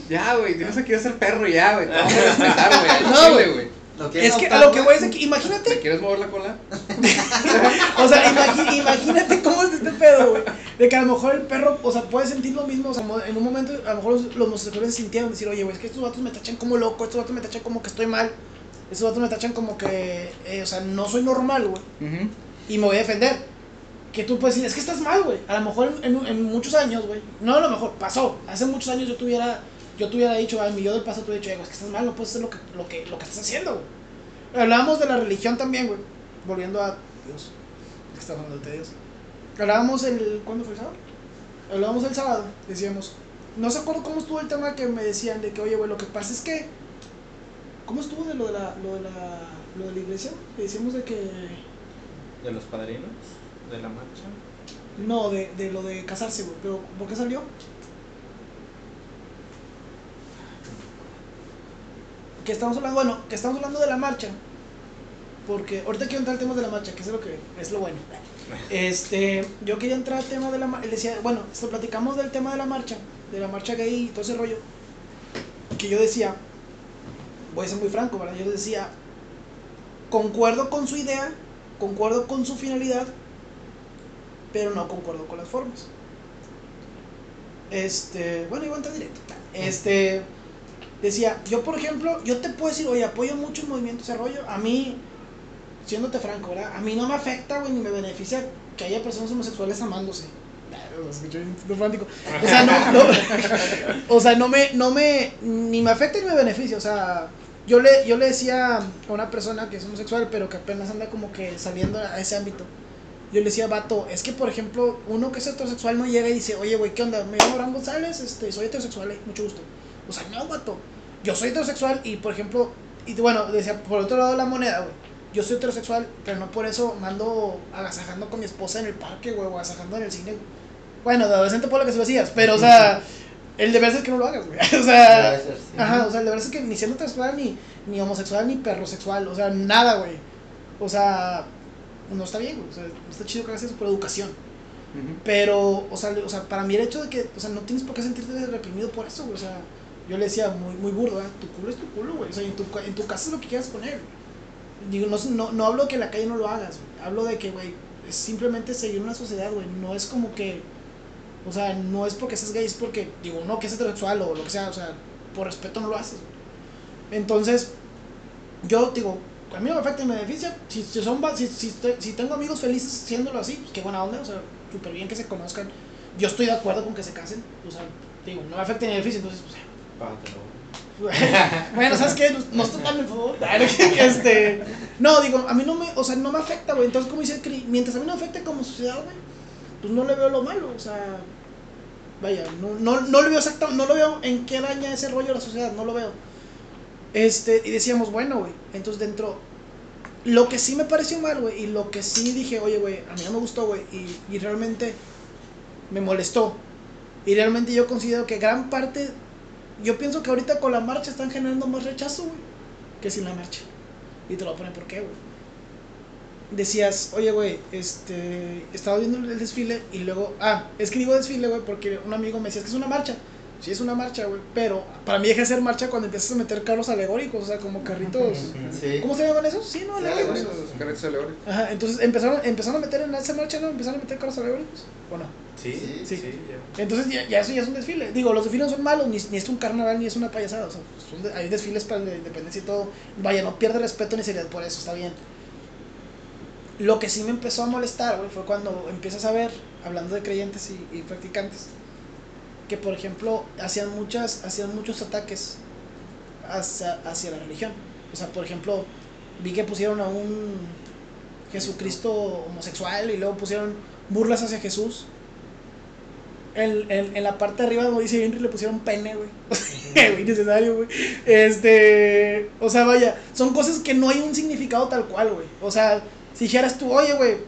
Speaker 3: Ya, güey, tienes que quiero ser perro ya, güey. Te
Speaker 1: No, güey.
Speaker 3: güey.
Speaker 2: Lo quieres
Speaker 1: Es que a lo que voy es que,
Speaker 3: ¿Me
Speaker 1: imagínate,
Speaker 3: quieres mover la cola?
Speaker 1: o sea, imagi- imagínate cómo es este pedo, güey, de que a lo mejor el perro, o sea, puede sentir lo mismo, o sea, en un momento, a lo mejor los, los homosexuales se sintieron, decir, oye, güey, es que estos vatos me tachan como loco, estos vatos me tachan como que estoy mal, estos vatos me tachan como que, eh, o sea, no soy normal, güey. Y me voy a defender. Que tú puedes decir, es que estás mal, güey. A lo mejor en, en- en muchos años, güey. No, a lo mejor pasó. Hace muchos años yo tuviera, yo tuviera dicho, a mi yo del pasado tuviera dicho, "Eh, güey, es que estás mal, no puedes hacer lo que, lo que, lo que estás haciendo, güey. Hablábamos de la religión también, güey. Volviendo a Dios. ¿Qué está hablando de Dios? Hablábamos el, ¿cuándo fue el sábado? Hablábamos el sábado, decíamos. No se acuerdo cómo estuvo el tema que me decían de que, oye, güey, lo que pasa es que. ¿Cómo estuvo de lo de la, lo de la, lo de la iglesia? Que decíamos de que.
Speaker 5: De los padrinos, de la marcha.
Speaker 1: No, de, de lo de casarse, güey. Pero, ¿por qué salió? Que estamos hablando, bueno, que estamos hablando de la marcha. Porque ahorita quiero entrar al tema de la marcha, que es lo que es lo bueno. Este, yo quería entrar al tema de la marcha. Decía, bueno, esto, platicamos del tema de la marcha, de la marcha gay y todo ese rollo. Que yo decía, voy a ser muy franco, ¿verdad? Yo decía, concuerdo con su idea, concuerdo con su finalidad, pero no concuerdo con las formas. Este, bueno, iba a entrar directo. Este, decía, yo por ejemplo, yo te puedo decir, oye, apoyo mucho el movimiento ese rollo. A mí, siéndote franco, ¿verdad? A mí no me afecta, güey, ni me beneficia que haya personas homosexuales amándose. Lo. O sea, no, no- o sea, no me, no me, ni me afecta ni me beneficia. O sea, yo le, yo le decía a una persona que es homosexual, pero que apenas anda como que saliendo a ese ámbito. Yo le decía, vato, es que por ejemplo, uno que es heterosexual no llega y dice, oye, güey, ¿qué onda? Me llamo Abraham González, este, soy heterosexual, eh, mucho gusto. O sea, no, vato. Yo soy heterosexual y, por ejemplo, y bueno, decía, por otro lado la moneda, güey. Yo soy heterosexual, pero no por eso mando agasajando con mi esposa en el parque, güey, o agasajando en el cine. Bueno, de adolescente por lo que se lo hacías, pero, o sea, el deber es que no lo hagas, güey. O sea,
Speaker 2: ser, sí.
Speaker 1: Ajá, o sea, el deber es que ni siendo heterosexual, ni, ni homosexual, ni perrosexual, o sea, nada, güey. O sea, no está bien, güey. O sea, no está chido que hagas eso por educación. Pero, o sea, o sea, para mí el hecho de que, o sea, no tienes por qué sentirte reprimido por eso, güey. O sea, yo le decía muy, muy burdo, ¿eh? tu culo es tu culo, güey. O sea, en tu, en tu casa es lo que quieras poner. Digo, no, no, no hablo que en la calle no lo hagas. Hablo de que, güey, es simplemente seguir una sociedad, güey. No es como que, O sea, no es porque seas gay, es porque, digo, no, que es heterosexual o lo que sea, o sea, por respeto no lo haces. Entonces, yo digo, a mí no me afecta y me beneficia. Si, si, son, si, si, tengo amigos felices siéndolo así, pues qué buena onda, o sea, súper bien que se conozcan. Yo estoy de acuerdo con que se casen, o sea, digo, no me afecta ni me beneficia, entonces, pues. bueno, ¿sabes qué? Nos, nos tocan el. Este, no, digo, a mí no me, o sea, no me afecta, güey. Entonces, como dice el mientras a mí no afecte como sociedad, güey, pues no le veo lo malo, o sea, vaya, no, no, no le veo exactamente, no lo veo en qué daña ese rollo a la sociedad, no lo veo. Este, y decíamos, bueno, güey, entonces dentro, lo que sí me pareció mal, güey, y lo que sí dije, oye, güey, a mí no me gustó, güey, y, y realmente me molestó. Y realmente yo considero que gran parte yo pienso que ahorita con la marcha están generando más rechazo, güey, que sin la marcha. Y te lo poner por qué, güey. Decías, oye, güey, este, estaba viendo el desfile y luego, ah, es que digo desfile, güey, porque un amigo me decía, que es una marcha. Sí, es una marcha, güey, pero para mí deja de ser marcha cuando empiezas a meter carros alegóricos, o sea, como carritos.
Speaker 2: Sí.
Speaker 1: ¿Cómo se llaman esos? Sí, no, alegóricos.
Speaker 3: carritos alegóricos.
Speaker 1: Ajá, entonces empezaron, empezaron a meter en esa marcha, ¿no? Empezaron a meter carros alegóricos, ¿o no?
Speaker 5: Sí,
Speaker 2: Sí,
Speaker 5: sí,
Speaker 1: sí.
Speaker 5: ya.
Speaker 1: Entonces ya, ya eso ya es un desfile. Digo, los desfiles no son malos, ni, ni es un carnaval, ni es una payasada. O sea, son de- hay desfiles para la independencia y todo. Vaya, no pierde respeto ni seriedad por eso, está bien. Lo que sí me empezó a molestar, güey, fue cuando empiezas a ver, hablando de creyentes y, y practicantes, que por ejemplo hacían, muchas, hacían muchos ataques hacia, hacia la religión. O sea, por ejemplo, vi que pusieron a un Jesucristo homosexual y luego pusieron burlas hacia Jesús. En, en, en la parte de arriba, como dice Henry, le pusieron pene, güey. Güey, innecesario, güey. Este. O sea, vaya, son cosas que no hay un significado tal cual, güey. O sea, si dijeras tú, oye, güey,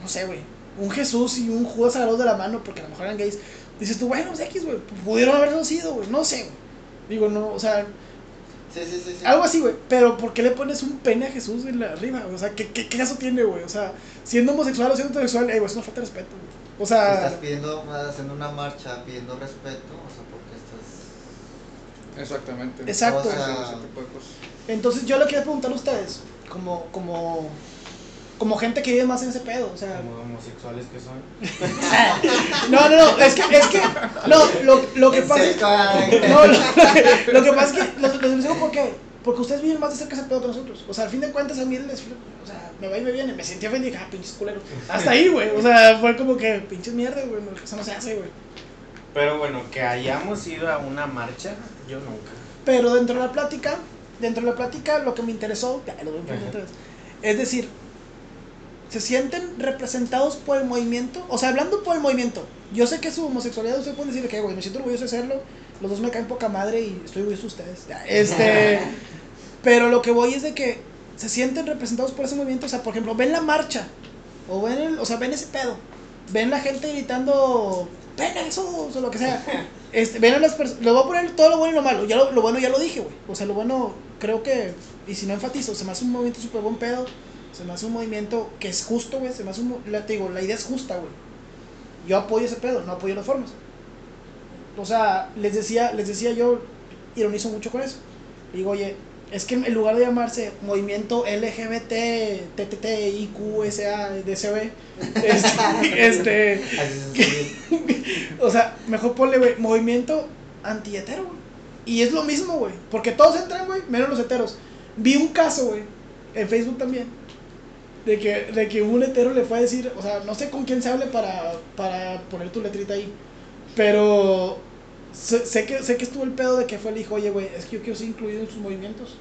Speaker 1: no sé, güey, un Jesús y un Judas agarrados de la mano, porque a lo mejor eran gays, dices tú, bueno, pues X, güey, pudieron haberlo sido, güey, no sé, güey. Digo, no, o sea,
Speaker 2: Sí, sí, sí. sí.
Speaker 1: algo así, güey. Pero ¿por qué le pones un pene a Jesús en la arriba? O sea, ¿qué, qué, qué caso tiene, güey? O sea, siendo homosexual o siendo heterosexual, eh, güey, es una falta de respeto, güey. O
Speaker 2: Estás
Speaker 1: sea,
Speaker 2: pidiendo, haciendo una marcha, pidiendo respeto, o sea, porque estás...
Speaker 3: Exactamente.
Speaker 1: Exacto.
Speaker 2: O sea,
Speaker 1: entonces yo le quiero preguntar a ustedes, como, como, como gente que vive más en ese pedo, o sea.
Speaker 5: Como homosexuales que son.
Speaker 1: No, no, no, es que, es que, no, lo, lo que pasa es
Speaker 2: ay.
Speaker 1: No, lo, lo que, lo que pasa es que, los, les digo por qué, porque ustedes viven más de cerca ese pedo que nosotros. O sea, al fin de cuentas, a mí el desfile, o sea, me va y me viene, me sentí ofendido y dije, ah, pinches culeros. Hasta ahí, güey, o sea, fue como que, pinches mierda, güey, no, eso no se hace, güey.
Speaker 5: Pero bueno, que hayamos ido a una marcha, yo nunca.
Speaker 1: Pero dentro de la plática, dentro de la plática, lo que me interesó, ya, lo voy a otra vez, es decir, se sienten representados por el movimiento, o sea, hablando por el movimiento, yo sé que su homosexualidad, ustedes pueden decir que, güey, me siento orgulloso de serlo, los dos me caen poca madre y estoy orgulloso de ustedes, este, pero lo que voy es de que se sienten representados por ese movimiento, o sea, por ejemplo, ven la marcha, o ven, el, o sea, ven ese pedo, ven la gente gritando, ven eso, o lo que sea, este, ven a las personas, les voy a poner todo lo bueno y lo malo, ya lo, lo bueno ya lo dije, güey, o sea, lo bueno, creo que, y si no enfatizo, se me hace un movimiento súper buen pedo, se me hace un movimiento que es justo, güey, se me hace un, la, te digo, la idea es justa, güey, yo apoyo ese pedo, no apoyo las formas, o sea, les decía, les decía yo, ironizo mucho con eso, digo, oye, es que en lugar de llamarse movimiento LGBT, TTT, IQ, SA, DCB, este, este o sea, mejor ponle, güey, movimiento anti-hetero, güey. Y es lo mismo, güey. Porque todos entran, güey, menos los heteros. Vi un caso, güey, en Facebook también. De que, de que un hetero le fue a decir, o sea, no sé con quién se hable para, para poner tu letrita ahí. Pero sé, sé que, sé que estuvo el pedo de que fue el hijo, oye, güey, es que yo quiero ser incluido en sus movimientos.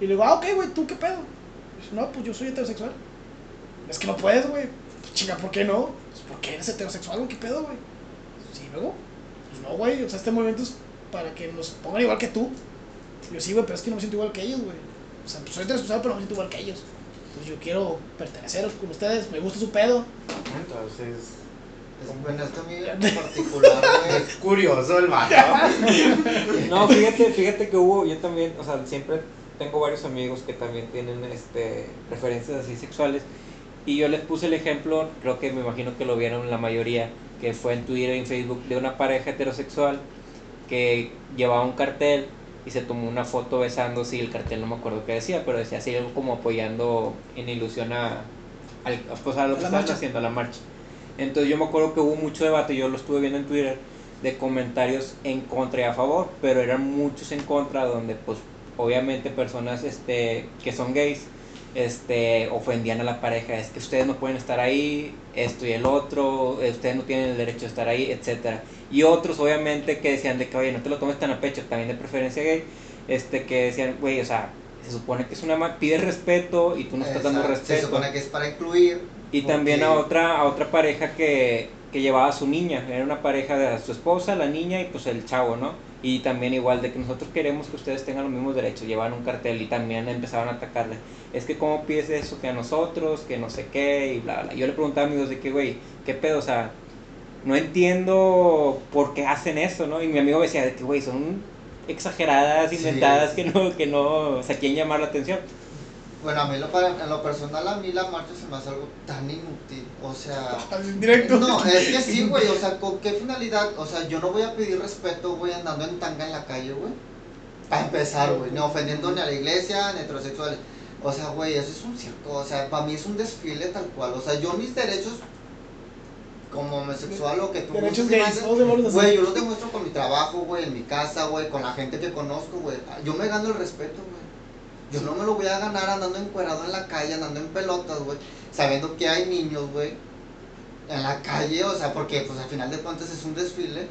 Speaker 1: Y le digo, ah, ok, güey, ¿tú qué pedo? Dice, no, pues yo soy heterosexual. Es que no puedes, güey. Pues, chinga, ¿por qué no? Pues, ¿Por qué eres heterosexual? ¿Qué pedo, güey? Sí, luego. Pues no, güey. O sea, este movimiento es para que nos pongan igual que tú. Yo sí, güey, pero es que no me siento igual que ellos, güey. O sea, pues soy heterosexual, pero no me siento igual que ellos. Entonces yo quiero pertenecer con ustedes. Me gusta su pedo.
Speaker 5: Entonces,
Speaker 2: Es- Bueno, es que a mí en particular,
Speaker 5: es curioso el vato.
Speaker 4: No, fíjate, fíjate que hubo, yo también, o sea, siempre tengo varios amigos que también tienen este preferencias así sexuales y yo les puse el ejemplo, creo que me imagino que lo vieron la mayoría, que fue en Twitter y en Facebook de una pareja heterosexual que llevaba un cartel y se tomó una foto besándose y el cartel no me acuerdo qué decía, pero decía así algo como apoyando en ilusión a, al- pues a lo
Speaker 1: A
Speaker 4: que
Speaker 1: la
Speaker 4: estaban
Speaker 1: marcha.
Speaker 4: haciendo a la marcha. Entonces yo me acuerdo que hubo mucho debate, yo lo estuve viendo en Twitter, de comentarios en contra y a favor, pero eran muchos en contra, donde pues obviamente personas este, que son gays este, ofendían a la pareja, es que ustedes no pueden estar ahí, esto y el otro, ustedes no tienen el derecho de estar ahí, etcétera. Y otros obviamente que decían de que, oye, no te lo tomes tan a pecho, también de preferencia gay, este, que decían, güey, o sea, se supone que es una pide respeto y tú no estás dando respeto.
Speaker 2: Se supone que es para incluir.
Speaker 4: Y también a otra, a otra pareja que, que llevaba a su niña, era una pareja de su esposa, la niña y pues el chavo, ¿no? Y también igual de que nosotros queremos que ustedes tengan los mismos derechos, llevaban un cartel y también empezaban a atacarle. Es que cómo pides eso que a nosotros, que no sé qué, y bla, bla. Yo le preguntaba a amigos de que, güey, ¿qué pedo? O sea, no entiendo por qué hacen eso, ¿no? Y mi amigo decía de que, güey, son exageradas, inventadas, que no, que no, o sea, quieren llamar la atención.
Speaker 2: Bueno, a mí lo, para, en lo personal, a mí la marcha se me hace algo tan inútil. O sea.
Speaker 1: Directo.
Speaker 2: No, es que sí, güey. O sea, ¿con qué finalidad? O sea, yo no voy a pedir respeto, güey, andando en tanga en la calle, güey. Para empezar, güey. Ni ofendiendo ni a la iglesia, ni a heterosexuales. O sea, güey, eso es un circo. O sea, para mí es un desfile tal cual. O sea, yo mis derechos como homosexual o que tú
Speaker 1: Derechos gays,
Speaker 2: Güey, yo los demuestro con mi trabajo, güey, en mi casa, güey, con la gente que conozco, güey. Yo me gano el respeto, güey. Yo no me lo voy a ganar andando encuerado en la calle, andando en pelotas, güey. Sabiendo que hay niños, güey, en la calle, o sea, porque pues al final de cuentas es un desfile.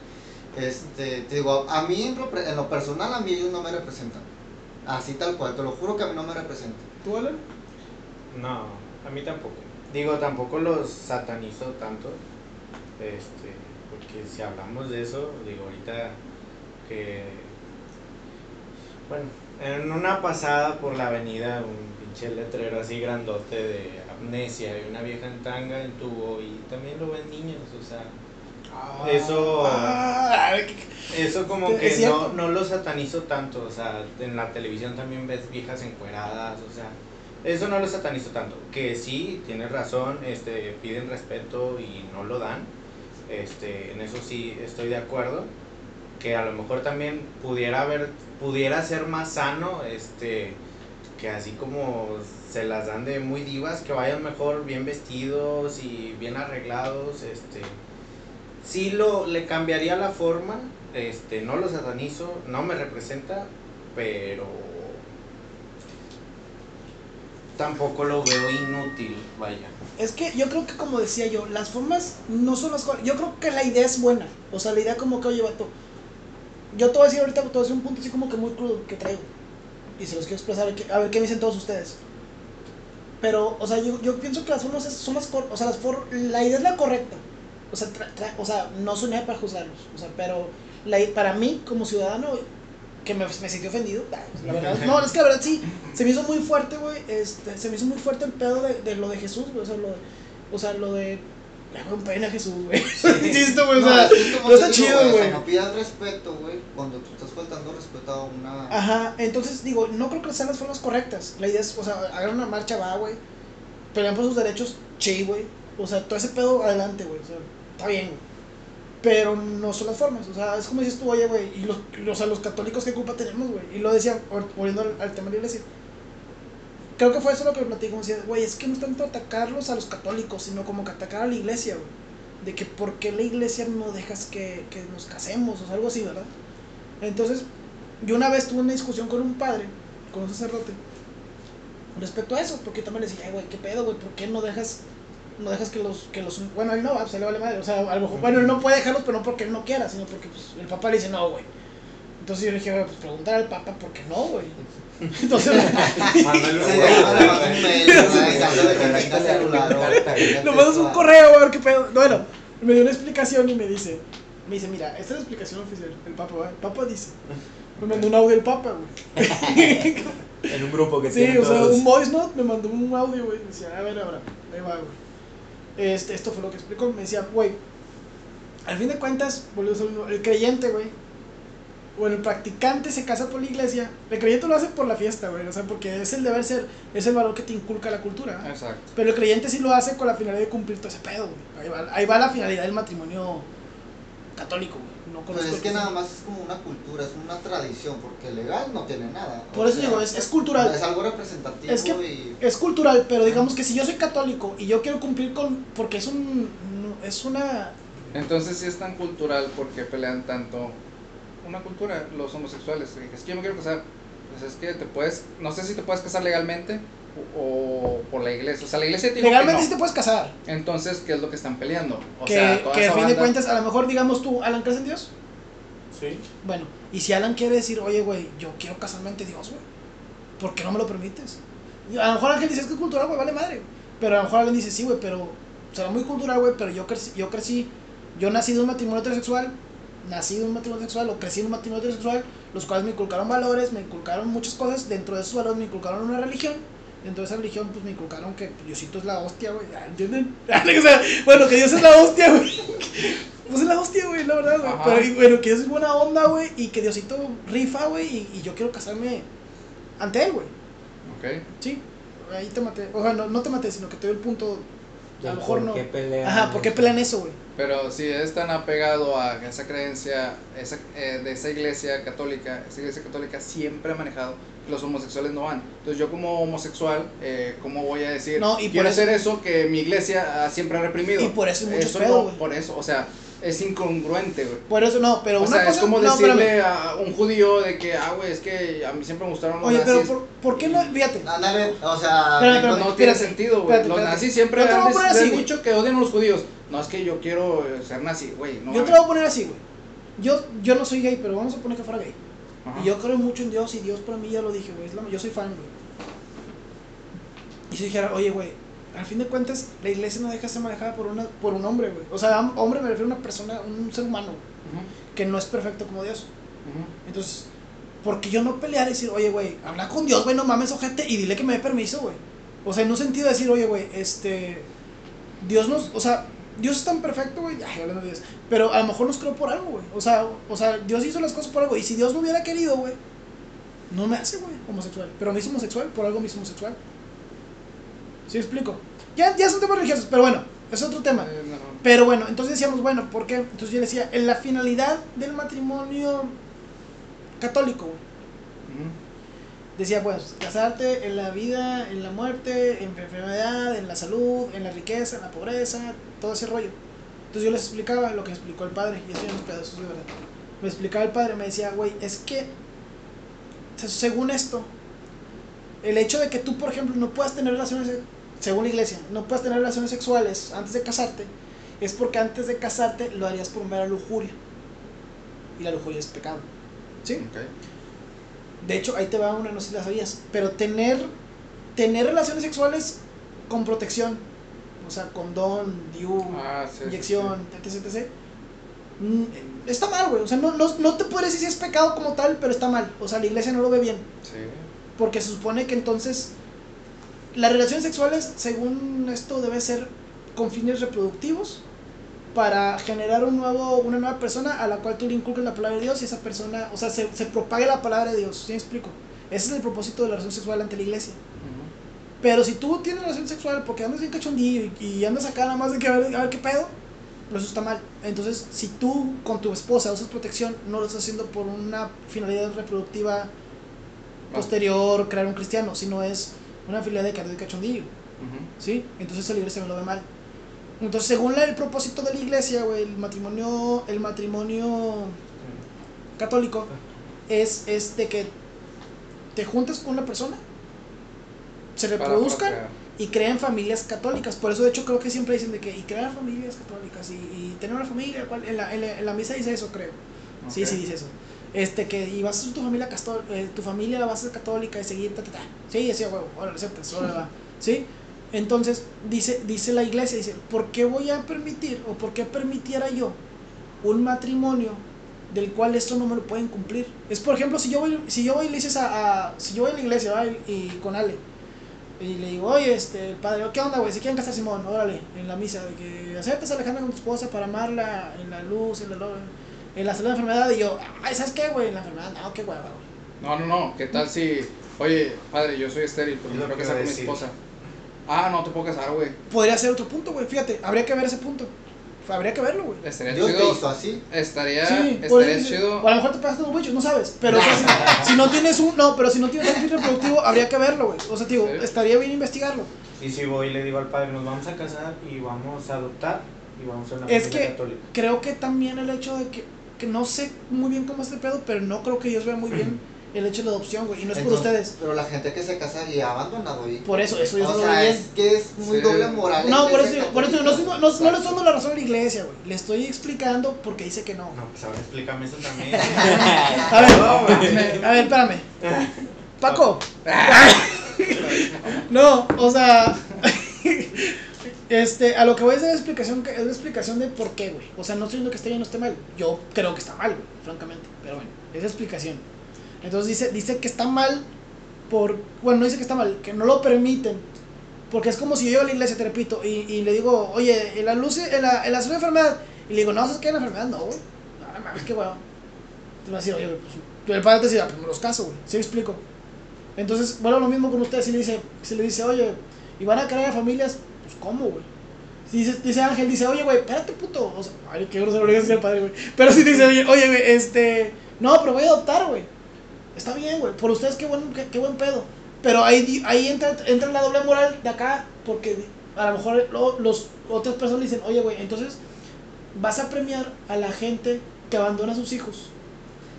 Speaker 2: Este, te digo, a mí en lo, en lo personal, a mí ellos no me representan. Así tal cual, te lo juro que a mí no me representan.
Speaker 1: ¿Tú, Alan?
Speaker 5: No, a mí tampoco. Digo, tampoco los satanizo tanto. Este, porque si hablamos de eso, digo, ahorita que. Bueno, en una pasada por la avenida, un pinche letrero así grandote de amnesia y una vieja en tanga en tubo y también lo ven niños, o sea. Ah, eso, ah, eso como que no, no lo satanizo tanto, o sea, en la televisión también ves viejas encueradas, o sea, eso no lo satanizo tanto, que sí, tienes razón, este, piden respeto y no lo dan, este, en eso sí estoy de acuerdo, que a lo mejor también pudiera haber pudiera ser más sano, este, que así como se las dan de muy divas, que vayan mejor bien vestidos y bien arreglados, este, sí lo, le cambiaría la forma, este, no lo satanizo, no me representa, pero tampoco lo veo inútil, vaya.
Speaker 1: Es que yo creo que como decía yo, las formas no son las yo creo que la idea es buena, o sea, la idea como que, oye, vato, yo te voy a decir ahorita, te voy a decir un punto así como que muy crudo que traigo. Y se los quiero expresar, a ver qué dicen todos ustedes. Pero, o sea, yo, pienso que las formas son las, o sea, las for, la idea es la correcta. O sea, o sea no soy nadie para juzgarlos. O sea, pero para mí, como ciudadano, que me, me sentí ofendido, la verdad, no, es que la verdad sí, se me hizo muy fuerte, güey, este, se me hizo muy fuerte el pedo de, de lo de Jesús, güey, o sea, lo de, o sea, lo de le un pena a Jesús, güey. Insisto, güey. o sea, no está chido, güey. O sea,
Speaker 2: no pidas respeto, güey, cuando tú estás faltando respeto a una.
Speaker 1: Ajá, entonces digo, no creo que sean las formas correctas. La idea es, o sea, hagan una marcha, va, güey. Pelean por sus derechos, che, güey. O sea, todo ese pedo adelante, güey. O sea, está bien, güey. Pero no son las formas. O sea, es como dices tú, oye, güey. Y los, o sea, los católicos, ¿qué culpa tenemos, güey? Y lo decía, volviendo al, al tema de la iglesia creo que fue eso lo que platicamos. Güey, es que no es tanto atacarlos a los católicos, sino como que atacar a la iglesia, güey. De que por qué la iglesia no dejas que, que nos casemos, o algo así, ¿verdad? Entonces, yo una vez tuve una discusión con un padre, con un sacerdote, respecto a eso, porque también le decía, güey, ¿qué pedo, güey? ¿Por qué no dejas, no dejas que los, que los, bueno, él no, pues, se le vale madre, o sea, a lo mejor, bueno, él no puede dejarlos, pero no porque él no quiera, sino porque, pues, el papá le dice, no, güey. Entonces yo le dije, güey, pues preguntar al papa, ¿por qué no, güey? Entonces, le mandas un correo, a ver qué pedo. Bueno, me dio una explicación y me dice, me dice, mira, esta es la explicación oficial. El Papa, el Papa dice, me mandó un audio el Papa, güey.
Speaker 4: en un grupo que
Speaker 1: sí, o sea, un voice note me mandó un audio, güey. Me decía, a ver, ahora, ahí va, güey. Este, esto fue lo que explicó. Me decía, güey, al fin de cuentas, el creyente, güey, bueno, el practicante se casa por la iglesia, el creyente lo hace por la fiesta, güey, o sea, porque es el deber ser, es el valor que te inculca la cultura.
Speaker 3: Exacto.
Speaker 1: Pero el creyente sí lo hace con la finalidad de cumplir todo ese pedo, güey. Ahí va, ahí va la finalidad del matrimonio católico, güey. No
Speaker 2: Pero es que nada más es como una cultura, es una tradición, porque legal no tiene nada.
Speaker 1: Por eso digo, es, es, cultural.
Speaker 2: Es algo representativo.
Speaker 1: Es,
Speaker 2: y...
Speaker 1: es cultural, pero digamos que si yo soy católico y yo quiero cumplir con, porque es un, es una
Speaker 3: Entonces, si es tan cultural, ¿por qué pelean tanto una cultura, los homosexuales? Es que yo me quiero casar. Pues es que te puedes, no sé si te puedes casar legalmente o, por la iglesia. O sea, la iglesia te dijo que
Speaker 1: legalmente
Speaker 3: no.
Speaker 1: sí te puedes casar.
Speaker 3: Entonces, ¿qué es lo que están peleando? O
Speaker 1: que
Speaker 3: sea, toda
Speaker 1: que a fin de cuentas, a lo mejor digamos tú, Alan, ¿crees en Dios?
Speaker 5: Sí.
Speaker 1: Bueno, y si Alan quiere decir, oye, güey, yo quiero casarme ante Dios, güey, ¿por qué no me lo permites? Y a lo mejor alguien dice, es que es cultural, güey, vale madre. Pero a lo mejor alguien dice, sí, güey, pero será muy cultural, güey, pero yo crecí, yo crecí, yo nací de un matrimonio heterosexual, nací de un matrimonio sexual o crecí en un matrimonio heterosexual, los cuales me inculcaron valores, me inculcaron muchas cosas, dentro de esos valores me inculcaron una religión. Dentro de esa religión, pues me inculcaron que Diosito es la hostia, güey. ah, ¿Entienden? O sea, bueno, que Dios es la hostia, güey. Pues es la hostia, güey, la verdad, güey. Pero y bueno, que Dios es buena onda, güey. Y que Diosito rifa, güey. Y, y yo quiero casarme ante él, güey.
Speaker 3: Ok.
Speaker 1: Sí, ahí te maté. O sea, no, no te maté, sino que te doy el punto. A lo mejor
Speaker 4: por
Speaker 1: no.
Speaker 4: qué pelean
Speaker 1: Ajá, ¿por qué pelean eso, güey?
Speaker 3: Pero si es tan apegado a esa creencia esa, eh, de esa iglesia católica, esa iglesia católica siempre ha manejado los homosexuales no van. Entonces yo como homosexual, eh, ¿cómo voy a decir?
Speaker 1: No, y por
Speaker 3: quiero
Speaker 1: eso-
Speaker 3: hacer eso que mi iglesia siempre ha reprimido.
Speaker 1: Y por eso muchos
Speaker 3: Eso
Speaker 1: pedos,
Speaker 3: no,
Speaker 1: güey.
Speaker 3: por eso, o sea, es incongruente, güey.
Speaker 1: Por eso no, pero
Speaker 3: O
Speaker 1: una
Speaker 3: sea,
Speaker 1: cosa.
Speaker 3: es como
Speaker 1: no,
Speaker 3: decirle
Speaker 1: espérame.
Speaker 3: a un judío de que, ah, güey, es que a mí siempre me gustaron los
Speaker 1: Oye, pero
Speaker 3: nazis.
Speaker 1: ¿por, ¿por qué no? Fíjate.
Speaker 2: Ándale, o sea,
Speaker 1: Espérame,
Speaker 3: No,
Speaker 1: espérame.
Speaker 3: no tiene
Speaker 1: espérate,
Speaker 3: sentido, güey.
Speaker 1: espérate,
Speaker 3: Los nazis siempre han, les
Speaker 1: así,
Speaker 3: dicho que odian a los judíos. No, es que yo quiero ser nazi, güey. No
Speaker 1: Yo te lo voy a poner así, güey. Yo, yo no soy gay, pero vamos a poner que fuera gay.
Speaker 3: Ajá.
Speaker 1: Y yo creo mucho en Dios y Dios para mí ya lo dije, güey. Yo soy fan, güey. Y si dijera, oye, güey, al fin de cuentas, la iglesia no deja de ser manejada por, una, por un hombre, güey. O sea, hom- hombre me refiero a una persona, un ser humano, que no es perfecto como Dios. Entonces, porque yo no pelear y decir, oye, güey, habla con Dios, güey, no mames, ojete, y dile que me dé permiso, güey. O sea, en un sentido de decir, oye, güey, este. Dios nos. O sea, Dios es tan perfecto, güey. Ay, hablando de Dios. Pero a lo mejor nos creó por algo, güey. O sea, o sea, Dios hizo las cosas por algo. Y si Dios no hubiera querido, güey, no me hace, güey, homosexual. Pero me hizo homosexual, por algo me hizo homosexual. ¿Sí me explico? Ya, ya son temas religiosos, pero bueno, es otro tema.
Speaker 3: Eh, no.
Speaker 1: Pero bueno, entonces decíamos, bueno, ¿por qué? Entonces yo decía, en la finalidad del matrimonio católico, güey. Decía, pues, casarte en la vida, en la muerte, en la enfermedad, en la salud, en la riqueza, en la pobreza, todo ese rollo. Entonces yo les explicaba lo que explicó el padre, y eso ya no es pedazos de verdad. Me explicaba el padre, me decía, güey, es que, se- según esto, el hecho de que tú, por ejemplo, no puedas tener relaciones, según la iglesia, no puedas tener relaciones sexuales antes de casarte, es porque antes de casarte lo harías por mera lujuria. Y la lujuria es pecado. ¿Sí?
Speaker 3: Ok.
Speaker 1: De hecho, ahí te va una, no sé si la sabías. Pero tener, tener relaciones sexuales con protección, o sea, condón, DIU,
Speaker 3: Ah, sí, sí,
Speaker 1: inyección, etc, etc. Está mal, güey. O sea, no, no, no te puedes decir si es pecado como tal, pero está mal. O sea, la iglesia no lo ve bien. Porque se supone que entonces las relaciones sexuales, según esto, debe ser con fines reproductivos para generar un nuevo, una nueva persona a la cual tú le inculques la palabra de Dios y esa persona, o sea, se, se propague la palabra de Dios. ¿Sí me explico? Ese es el propósito de la relación sexual ante la iglesia. Pero si tú tienes relación sexual porque andas bien cachondillo y, y andas acá nada más de que a ver, a ver qué pedo, pues eso está mal. Entonces, si tú con tu esposa usas protección, no lo estás haciendo por una finalidad reproductiva posterior, crear un cristiano, sino es una finalidad de cachondillo.
Speaker 3: Ujú.
Speaker 1: ¿sí? Entonces la iglesia no lo ve mal. Entonces, según la- el propósito de la iglesia, güey, el matrimonio, el matrimonio católico es, es de que te juntes con una persona, se reproduzcan y creen familias católicas. Por eso, de hecho, creo que siempre dicen de que y crear familias católicas y, y tener una familia, en la, en la- en la misa dice eso, creo. Sí, sí, dice eso. Este, que y vas a hacer tu familia eh, tu familia la vas a ser católica y seguir, ta, ta, ta. Sí, decía, huevo, órale, aceptas, órale, va. ¿Sí? Entonces, dice, dice la iglesia, dice, ¿por qué voy a permitir o por qué permitiera yo un matrimonio del cual esto no me lo pueden cumplir? Es, por ejemplo, si yo voy, si yo voy y le dices a, a- si yo voy a la iglesia ¿va? y, y con Ale, y le digo, oye, este, padre, ¿qué onda, güey? ¿Se quieren casar Simón? Órale, en la misa, de que aceptas a Alejandra con tu esposa para amarla en la luz, en la, en la salud de la enfermedad. Y yo, ay, ¿sabes qué, güey? En la enfermedad, no, qué hueva, güey.
Speaker 3: No, no, no. ¿Qué tal si, oye, padre, yo soy estéril, pero
Speaker 5: lo
Speaker 3: quiero
Speaker 5: que
Speaker 3: casar con mi esposa? Ah, no te puedo casar, güey.
Speaker 1: Podría ser otro punto, güey. Fíjate, habría que ver ese punto. Habría que verlo, güey.
Speaker 3: Estaría
Speaker 2: Dios te
Speaker 3: chido.
Speaker 2: hizo así.
Speaker 3: Estaría,
Speaker 1: Sí, por
Speaker 3: estaría chido.
Speaker 1: O a lo mejor te pegaste unos bichos, no sabes. Pero o sea, si, si no tienes un. No, pero si no tienes un fin reproductivo, habría que verlo, güey. O sea, te digo,
Speaker 3: Sí.
Speaker 1: estaría bien investigarlo.
Speaker 5: Y si voy y le digo al padre, nos vamos a casar y vamos a adoptar, y vamos a una
Speaker 1: Es
Speaker 5: familia
Speaker 1: que-
Speaker 5: católica.
Speaker 1: Creo que también el hecho de que, que no sé muy bien cómo es este pedo, pero no creo que Dios vea muy bien el hecho de la adopción, güey. Y no es por ustedes.
Speaker 2: Pero la gente que se casa y ha abandonado hijos.
Speaker 1: Por eso, eso yo
Speaker 2: O
Speaker 1: no lo
Speaker 2: sea, es que es muy
Speaker 3: Sí.
Speaker 2: doble moral.
Speaker 1: No, por eso, por eso no, estoy- no, no le estoy dando la razón a la iglesia, güey. Le estoy explicando porque dice que no.
Speaker 5: No, pues ahora explícame eso también.
Speaker 1: A ver, a ver, espérame. Paco. No, o sea, este, a lo que voy es la explicación, es la explicación de por qué, güey. O sea, no estoy diciendo que esté bien o esté mal. Yo creo que está mal, güey, francamente. Pero bueno, es la explicación. Entonces dice, dice que está mal por, bueno, no dice que está mal, que no lo permiten. Porque es como si yo llego a la iglesia, te repito, y, y le digo, oye, en la luz, en la, en la segunda enfermedad, y le digo, no, ¿sabes qué? En la enfermedad no, güey. No, mames, qué weón. Te va a decir, oye, pues, el padre te dice, pues me los caso, güey. ¿Sí explico? Entonces, bueno, lo mismo con ustedes, si le dice, si le dice, oye, ¿y van a crear familias? Pues, ¿cómo, güey? Si dice, dice Ángel, dice, oye, güey, espérate, puto. O sea, ay, qué grosero le decir al padre, güey. Pero si dice, oye, güey, este, no, pero voy a adoptar, güey. Está bien, güey, por ustedes qué buen, qué, qué buen pedo. Pero ahí, ahí entra, entra la doble moral de acá, porque a lo mejor lo- los otras personas dicen, oye, güey, entonces vas a premiar a la gente que abandona a sus hijos.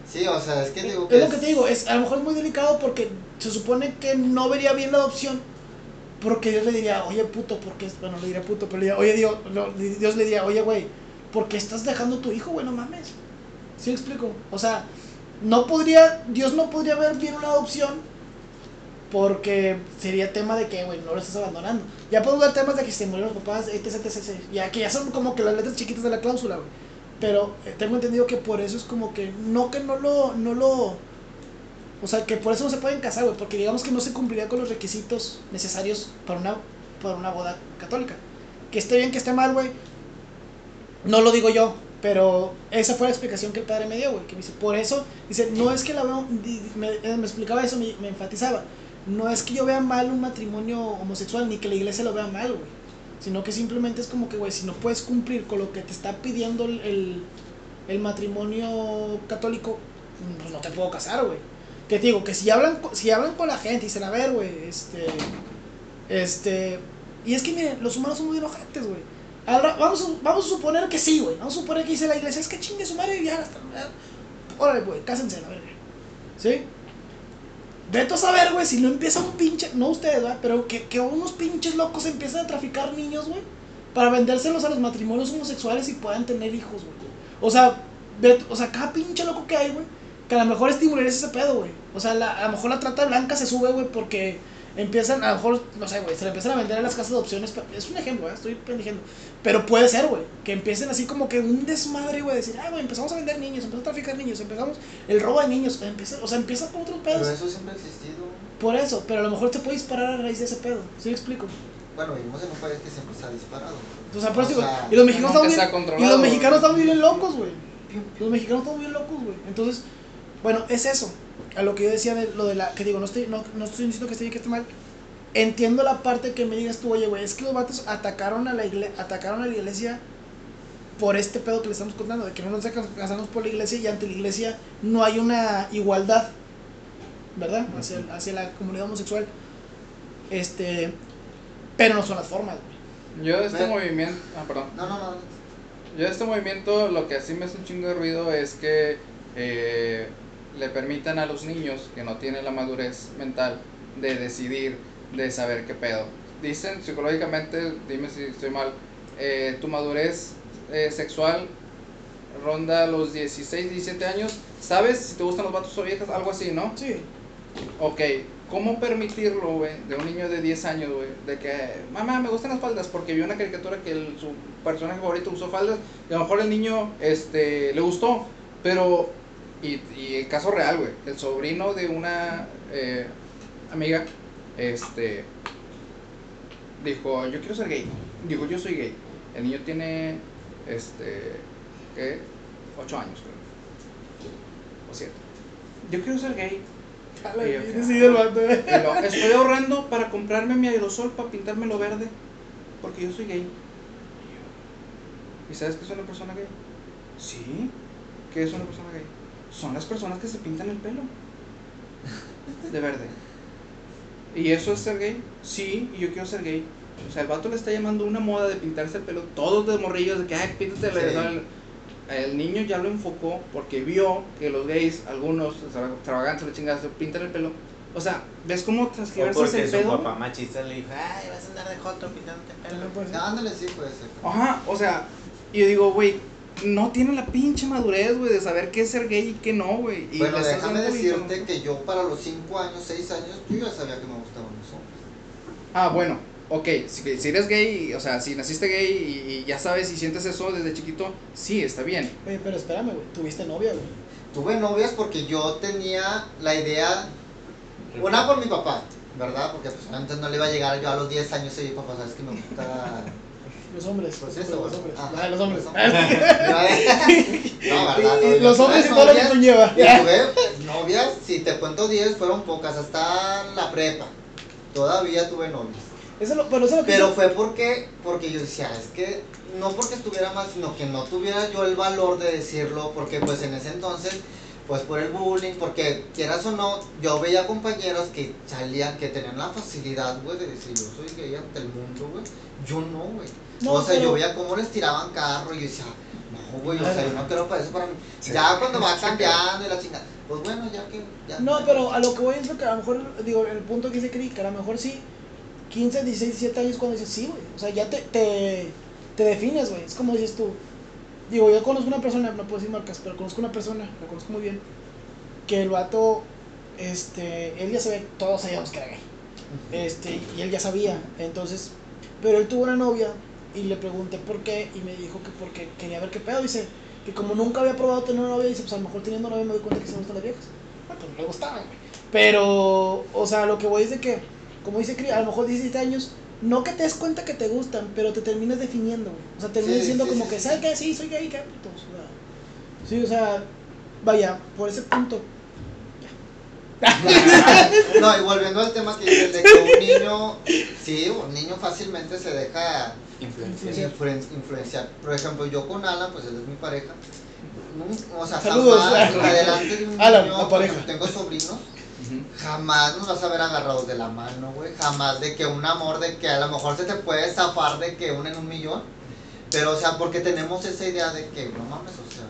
Speaker 2: Sí, o sea, es que digo
Speaker 1: Es lo que te digo, es, a lo mejor es muy delicado porque se supone que no vería bien la adopción. Porque Dios le diría, oye puto, porque bueno, le diría puto, pero le diría, oye Dios, no, Dios le diría, oye güey, ¿por qué estás dejando a tu hijo, güey? No mames. ¿Sí me explico? O sea, no podría, Dios no podría ver bien una adopción porque sería tema de que, güey, no lo estás abandonando. Ya podemos ver temas de que se murieron los papás, etc, etc, etc. Ya que ya son como que las letras chiquitas de la cláusula, güey. Pero eh, tengo entendido que por eso es como que, no que no lo, no lo, o sea, que por eso no se pueden casar, güey, porque digamos que no se cumpliría con los requisitos necesarios para una, para una boda católica. Que esté bien, que esté mal, güey, no lo digo yo, pero esa fue la explicación que el padre me dio, güey, que me dice, por eso, dice, no es que la veo, me, eh, me explicaba eso, me, me enfatizaba, no es que yo vea mal un matrimonio homosexual, ni que la iglesia lo vea mal, güey, sino que simplemente es como que, güey, si no puedes cumplir con lo que te está pidiendo el, el, matrimonio católico, pues no te puedo casar, güey. Que te digo, que si hablan, si hablan con la gente y dicen, a ver, güey, este, este, y es que miren, los humanos son muy enojantes, güey. Ahora, vamos a, vamos a suponer que sí, güey. Vamos a suponer que dice la iglesia, es que chingue su madre y ya hasta. Órale, güey, cásense, la verga. ¿Sí? Vete a saber, güey, si no empieza un pinche. No ustedes, ¿verdad? Pero que, que unos pinches locos empiezan a traficar niños, güey. Para vendérselos a los matrimonios homosexuales y puedan tener hijos, güey. O sea, ve- o sea, cada pinche loco que hay, güey. Que a lo mejor estimularías ese pedo, güey. O sea, la- a lo mejor la trata blanca se sube, güey, porque empiezan, a lo mejor, no sé, güey, se le empiezan a vender a las casas de opciones. Es un ejemplo, ¿eh? estoy pendejando. Pero puede ser, güey, que empiecen así como que un desmadre, güey, decir, ah, güey, empezamos a vender niños, empezamos a traficar niños, empezamos el robo de niños, empieza, o sea, empieza con otros
Speaker 2: Pero
Speaker 1: pedos.
Speaker 2: eso siempre ha existido.
Speaker 1: Por eso, pero a lo mejor te puede disparar a raíz de ese pedo. ¿Sí me explico?
Speaker 2: Bueno, vivimos en un país que siempre se ha disparado.
Speaker 1: O sea, por eso
Speaker 2: sea,
Speaker 1: y los mexicanos
Speaker 3: nunca
Speaker 1: estamos
Speaker 3: está
Speaker 1: bien, y los mexicanos estamos bien locos, güey. Los mexicanos estamos bien locos, güey. Entonces, bueno, es eso. A lo que yo decía de lo de la. Que digo, no estoy, no, no estoy diciendo que esté bien que esté mal. Entiendo la parte que me digas tú, oye, güey, es que los vatos atacaron a la iglesia, atacaron a la iglesia por este pedo que le estamos contando, de que no nos casarnos por la iglesia y ante la iglesia no hay una igualdad, ¿verdad? Hacia, hacia la comunidad homosexual. Este. Pero no son las formas, güey.
Speaker 3: Yo de este movimiento. Ah, perdón.
Speaker 2: No, no, no.
Speaker 3: Yo de este movimiento lo que así me hace un chingo de ruido es que eh, le permitan a los niños que no tienen la madurez mental de decidir, de saber qué pedo. Dicen psicológicamente, dime si estoy mal, eh, tu madurez eh, sexual ronda los 16, 17 años. ¿Sabes si te gustan los vatos o viejas? Algo así, ¿no?
Speaker 1: Sí.
Speaker 3: Ok, ¿cómo permitirlo, güey, de un niño de 10 años, güey? De que, mamá, me gustan las faldas porque vio una caricatura que el- su personaje favorito usó faldas y a lo mejor el niño este, le gustó, pero, y, y el caso real, güey, el sobrino de una eh, amiga, este, dijo, yo quiero ser gay, dijo, yo soy gay. El niño tiene, este, ¿qué? 8 años, creo. O 7. Yo quiero ser gay. Y yo,
Speaker 1: sí,
Speaker 3: lo- estoy ahorrando para comprarme mi aerosol para pintármelo verde. Porque yo soy gay. ¿Y sabes qué es una persona gay? Sí. ¿Qué es una persona gay? Son las personas que se pintan el pelo. De verde. ¿Y eso es ser gay? Sí, y yo quiero ser gay. O sea, el vato le está llamando una moda de pintarse el pelo. Todos de morrillos de que, ay, píntate el
Speaker 2: Sí.
Speaker 3: el, el niño ya lo enfocó porque vio que los gays, algunos extravagantes, chingada, se pintan el pelo. O sea, ¿ves cómo
Speaker 5: O
Speaker 3: transgiversas
Speaker 5: porque
Speaker 3: el
Speaker 5: su
Speaker 3: pedo?
Speaker 5: papá machista le dijo, ay, vas a andar de joto pintándote el pelo.
Speaker 2: Sí, puede ser.
Speaker 3: Ajá, o sea, y yo digo, güey, no tiene la pinche madurez, güey, de saber qué es ser gay y qué no, güey. Y
Speaker 2: Bueno, déjame decirte que yo para los 5 años, 6 años, yo ya sabía que me gustaban los hombres.
Speaker 3: Ah, bueno, ok, si, si eres gay, o sea, si naciste gay y, y ya sabes y sientes eso desde chiquito, sí, está bien.
Speaker 1: Oye, pero espérame, güey. Tuviste novia, güey.
Speaker 2: Tuve novias porque yo tenía la idea, una por mi papá, ¿verdad? Porque pues antes no le iba a llegar yo a los 10 años y papá, sabes que me gusta...
Speaker 1: Los hombres.
Speaker 2: Pues
Speaker 1: los
Speaker 2: eso,
Speaker 1: hombres. Ah, los hombres.
Speaker 2: Los no, ¿verdad?
Speaker 1: Y- y
Speaker 2: No,
Speaker 1: los hombres y
Speaker 2: tuve
Speaker 1: todo lo que conlleva.
Speaker 2: novias, si te cuento 10, fueron pocas, hasta la prepa. Todavía tuve novias.
Speaker 1: Eso lo, pero eso es lo que
Speaker 2: Pero fue porque, porque yo decía, es que no porque estuviera mal, sino que no tuviera yo el valor de decirlo, porque pues en ese entonces, pues por el bullying, porque quieras o no, yo veía compañeros que salían, que tenían la facilidad, güey, de decir, yo soy gay ante el mundo, güey. Yo no, güey.
Speaker 1: No,
Speaker 2: o sea,
Speaker 1: pero-
Speaker 2: yo veía cómo les tiraban carro y yo decía, no, güey, o sea, yo no quiero para eso para mí.
Speaker 3: Sí.
Speaker 2: Ya cuando va cambiando y la chingada, pues bueno, ya que... Ya,
Speaker 1: No, pero a lo que voy es lo que a lo mejor, digo, el punto que dice Cri, que a lo mejor sí, 15, 16, 17 años cuando dices sí, güey. O sea, ya te, te, te defines, güey. Es como dices tú. Digo, yo conozco una persona, no puedo decir marcas, pero conozco una persona, la conozco muy bien, que el vato, este, él ya sabía, todos sabíamos que era gay. Este, y él ya sabía, entonces, pero él tuvo una novia y le pregunté por qué y me dijo que porque quería ver qué pedo, dice, que como nunca había probado tener una novia, dice, pues a lo mejor teniendo novia me doy cuenta que se me gustan las viejas. Bueno, pues le gustaban, güey. Pero, o sea, lo que voy es de que, como dice Cri, a lo mejor 17 años, no que te des cuenta que te gustan, pero te terminas definiendo, güey. O sea, terminas
Speaker 2: Sí,
Speaker 1: diciendo
Speaker 2: sí,
Speaker 1: como
Speaker 2: sí,
Speaker 1: que,
Speaker 2: sí.
Speaker 1: ¿sabes qué? Sí, soy gay, qué putos. O sea, sí, o sea, vaya, por ese punto.
Speaker 2: No, y volviendo al tema que dices de que un niño, sí, un niño fácilmente se deja
Speaker 4: Influencia.
Speaker 2: influen- influenciar. Por ejemplo, yo con Alan, pues él es mi pareja. O sea,
Speaker 1: Saludos.
Speaker 2: jamás adelante de un
Speaker 1: Alan,
Speaker 2: niño,
Speaker 1: la
Speaker 2: porque
Speaker 1: pareja.
Speaker 2: tengo sobrinos, jamás nos vas a ver agarrados de la mano, güey. Jamás de que un amor, de que a lo mejor se te puede zafar de que uno en un millón. Pero, o sea, porque tenemos esa idea de que, no mames, o sea,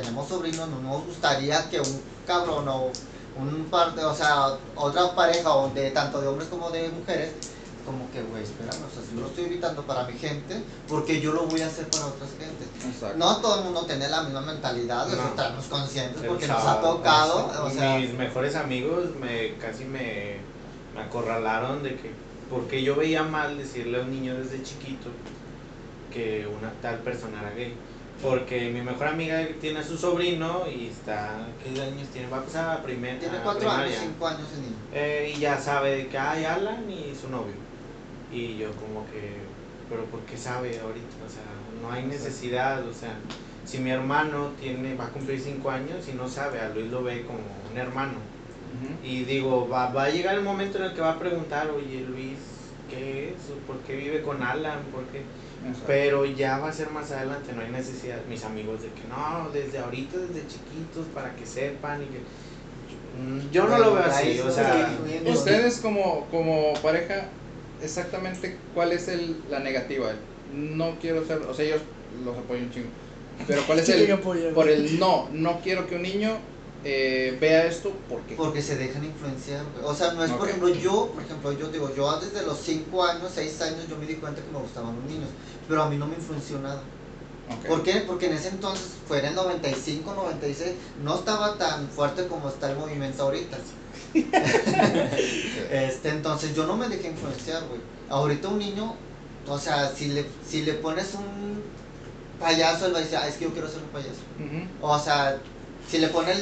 Speaker 2: tenemos sobrinos, no nos gustaría que un cabrón o un par de, o sea, otra pareja, o de tanto de hombres como de mujeres, como que, güey, espérame, o sea, si yo lo estoy evitando para mi gente, porque yo lo voy a hacer para otras gentes.
Speaker 3: Exacto.
Speaker 2: No todo el mundo tiene la misma mentalidad, de eso
Speaker 5: No.
Speaker 2: estamos conscientes, porque nos ha tocado,
Speaker 5: sí.
Speaker 2: o sea,
Speaker 5: mis mejores amigos me casi me, me acorralaron de que porque yo veía mal decirle a un niño desde chiquito que una tal persona era gay porque mi mejor amiga tiene a su sobrino y está ¿qué años tiene? va a pasar a primer
Speaker 2: tiene
Speaker 5: a
Speaker 2: cuatro años, cinco años el niño.
Speaker 5: Eh, y ya sabe de que hay Alan y su novio. Y yo como que, pero ¿por qué sabe ahorita? O sea, no hay necesidad, o sea, si mi hermano tiene, va a cumplir cinco años y no sabe, a Luis lo ve como un hermano. Y digo, va, va a llegar el momento en el que va a preguntar, oye Luis, ¿qué es? ¿Por qué vive con Alan? ¿Por qué?
Speaker 3: Exacto.
Speaker 5: Pero ya va a ser más adelante, no hay necesidad. Mis amigos de que no, desde ahorita, desde chiquitos, para que sepan y que... Yo no lo veo así, o sea...
Speaker 3: Ustedes como, como pareja, exactamente cuál es el, la negativa. No quiero ser, o sea, ellos los apoyo un chingo. Pero cuál es el, por el no, no quiero que un niño eh, vea esto porque...
Speaker 2: Porque se dejan influenciar. O sea, no es, por
Speaker 3: Ok.
Speaker 2: ejemplo, yo, por ejemplo, yo digo, yo desde los 5 años, 6 años, yo me di cuenta que me gustaban los niños, pero a mí no me influenció nada.
Speaker 3: Ok.
Speaker 2: ¿Por qué? Porque en ese entonces, fue en el 95, 96, no estaba tan fuerte como está el movimiento ahorita. este, entonces yo no me dejé influenciar, güey. Ahorita un niño, o sea, si le, si le pones un payaso, él va a decir, ah, es que yo quiero ser un payaso. O sea, si le pone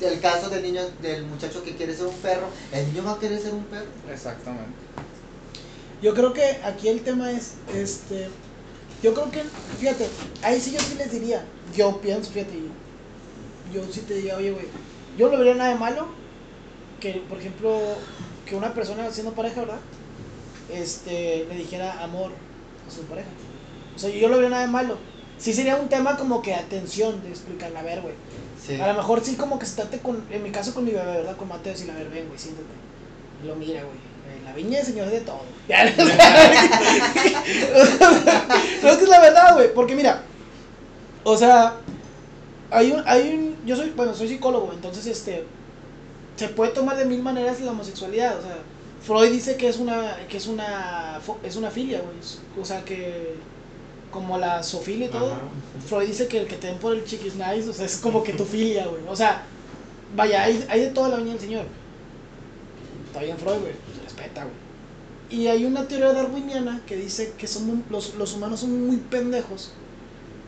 Speaker 2: el, caso del niño, del muchacho que quiere ser un perro, el niño va a querer ser un perro.
Speaker 3: Exactamente.
Speaker 1: Yo creo que aquí el tema es, este, yo creo que, fíjate, ahí sí yo sí les diría, yo pienso, fíjate, yo, yo sí te diría, oye, güey, yo no le vería nada de malo que, por ejemplo, que una persona siendo pareja, ¿verdad? Este, le dijera amor a su pareja. O sea, yo no le vería nada de malo. Sí sería un tema como que atención de explicarle, a ver, güey.
Speaker 2: Sí.
Speaker 1: A lo mejor sí como que se trate con, en mi caso con mi bebé, ¿verdad? Con Mateo, decirle, a ver, ven, güey, siéntate. Y lo mira, güey. En la viña del Señor es de todo. no, es que es la verdad, güey. Porque mira, o sea, hay un, hay un, yo soy, bueno, soy psicólogo, entonces este, se puede tomar de mil maneras la homosexualidad, o sea, Freud dice que es una, que es una, es una filia, güey, o sea que, como la sofilia y todo,
Speaker 5: Ajá.
Speaker 1: Freud dice que el que te den por el chiquis nice, o sea, es como que tu filia, güey, o sea, vaya, hay, hay de toda la viña del señor, está bien Freud, güey, se respeta, güey. Y hay una teoría darwiniana que dice que somos, los, los humanos son muy pendejos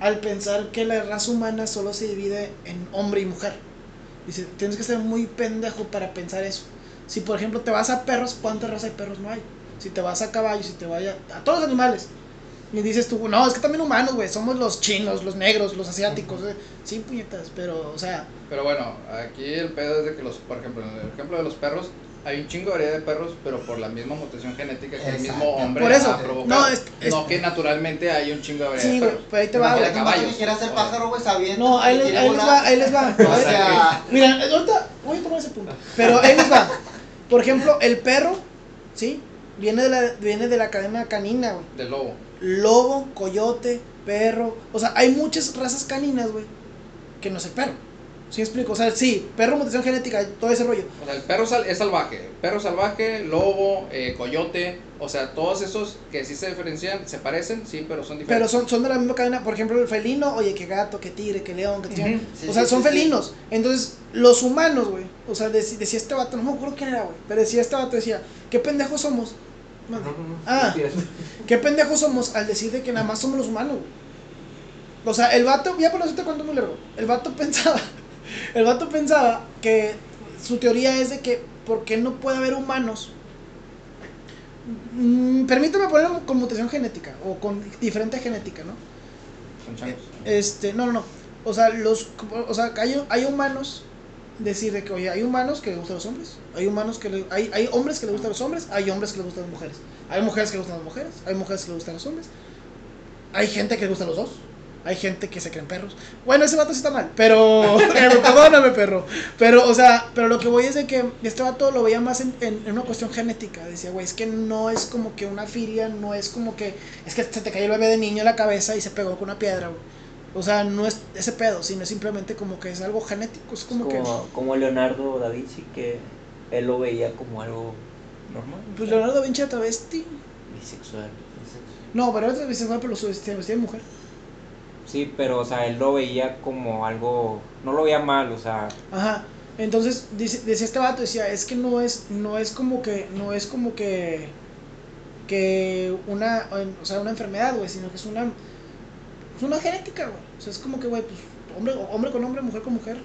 Speaker 1: al pensar que la raza humana solo se divide en hombre y mujer. Dice, tienes que ser muy pendejo para pensar eso. Si por ejemplo te vas a perros, ¿cuántas razas de perros no hay? Si te vas a caballos, si te vayas a todos los animales. Y dices tú, no, es que también humanos, güey, somos los chinos, los negros, los asiáticos. eh. Sí, puñetas, pero, o sea,
Speaker 3: Pero bueno, aquí el pedo es de que los, por ejemplo, en el ejemplo de los perros, hay un chingo de variedad de perros, pero por la misma mutación genética que el mismo hombre
Speaker 1: Por eso,
Speaker 3: ha provocado.
Speaker 1: no, es- es-
Speaker 3: No que naturalmente hay un chingo de variedad
Speaker 1: sí,
Speaker 3: de perros.
Speaker 1: pero ahí te va, güey.
Speaker 2: ser pájaro, güey, sabiendo.
Speaker 1: No, ahí les, ahí va, ahí les va.
Speaker 2: O sea,
Speaker 1: Mira, ahorita voy a tomar ese punto. Pero ahí les va. Por ejemplo, el perro, ¿sí? Viene de la, viene de la cadena canina, güey.
Speaker 3: Del lobo.
Speaker 1: Lobo, coyote, perro. O sea, hay muchas razas caninas, güey, que no es el perro. ¿Sí me explico? O sea, sí, perro, mutación genética, todo ese rollo.
Speaker 3: O sea, el perro sal- es salvaje. Perro salvaje, lobo, eh, coyote. O sea, todos esos que sí se diferencian, se parecen, sí, pero son
Speaker 1: Pero
Speaker 3: diferentes.
Speaker 1: son, son de la misma cadena. Por ejemplo, el felino, oye, que gato, que tigre, que león, que.
Speaker 2: Sí,
Speaker 1: o sea,
Speaker 2: sí,
Speaker 1: son
Speaker 2: sí, sí.
Speaker 1: felinos. Entonces, los humanos, güey. O sea, dec- decía este vato, no me acuerdo quién era, güey. Pero decía este vato, decía, ¿qué pendejos somos? Ah. ¿Qué pendejos somos al decir de que nada más somos los humanos? O sea, el vato, ya por eso te cuento muy largo. El vato pensaba, el vato pensaba que su teoría es de que, ¿por qué no puede haber humanos? Mm, permítame ponerlo con mutación genética o con diferente genética, ¿no?
Speaker 3: Son changos.
Speaker 1: Este, no, no, no. O sea, los, o sea, hay, hay humanos, decir de que, oye, hay humanos que les gustan los hombres, hay humanos que le, hay, hay hombres que les gustan los hombres, hay hombres que les gustan las mujeres, hay mujeres que les gustan las mujeres, hay mujeres que les gustan los hombres, hay gente que les gustan los dos, hay gente que se creen perros. Bueno, ese vato sí está mal, pero, pero perdóname, perro. Pero, o sea, pero lo que voy es de que este vato lo veía más en, en- en una cuestión genética. Decía, güey, es que no es como que una filia, no es como que, es que se te cayó el bebé de niño en la cabeza y se pegó con una piedra, güey. O sea, no es ese pedo, sino simplemente como que es algo genético, es como, que...
Speaker 4: Como, Leonardo da Vinci, que él lo veía como algo normal.
Speaker 1: Pues Leonardo da Vinci era travesti.
Speaker 4: Bisexual.
Speaker 1: No, pero era bisexual, pero su vestía de mujer.
Speaker 4: Sí, pero, o sea, él lo veía como algo. No lo veía mal, o sea.
Speaker 1: Ajá. Entonces, dice, decía este vato, decía, es que no es, no es como que, no es como que, que una, o sea, una enfermedad, güey, sino que es una, es una genética, güey. O sea, es como que, güey, pues, hombre, hombre con hombre, mujer con mujer,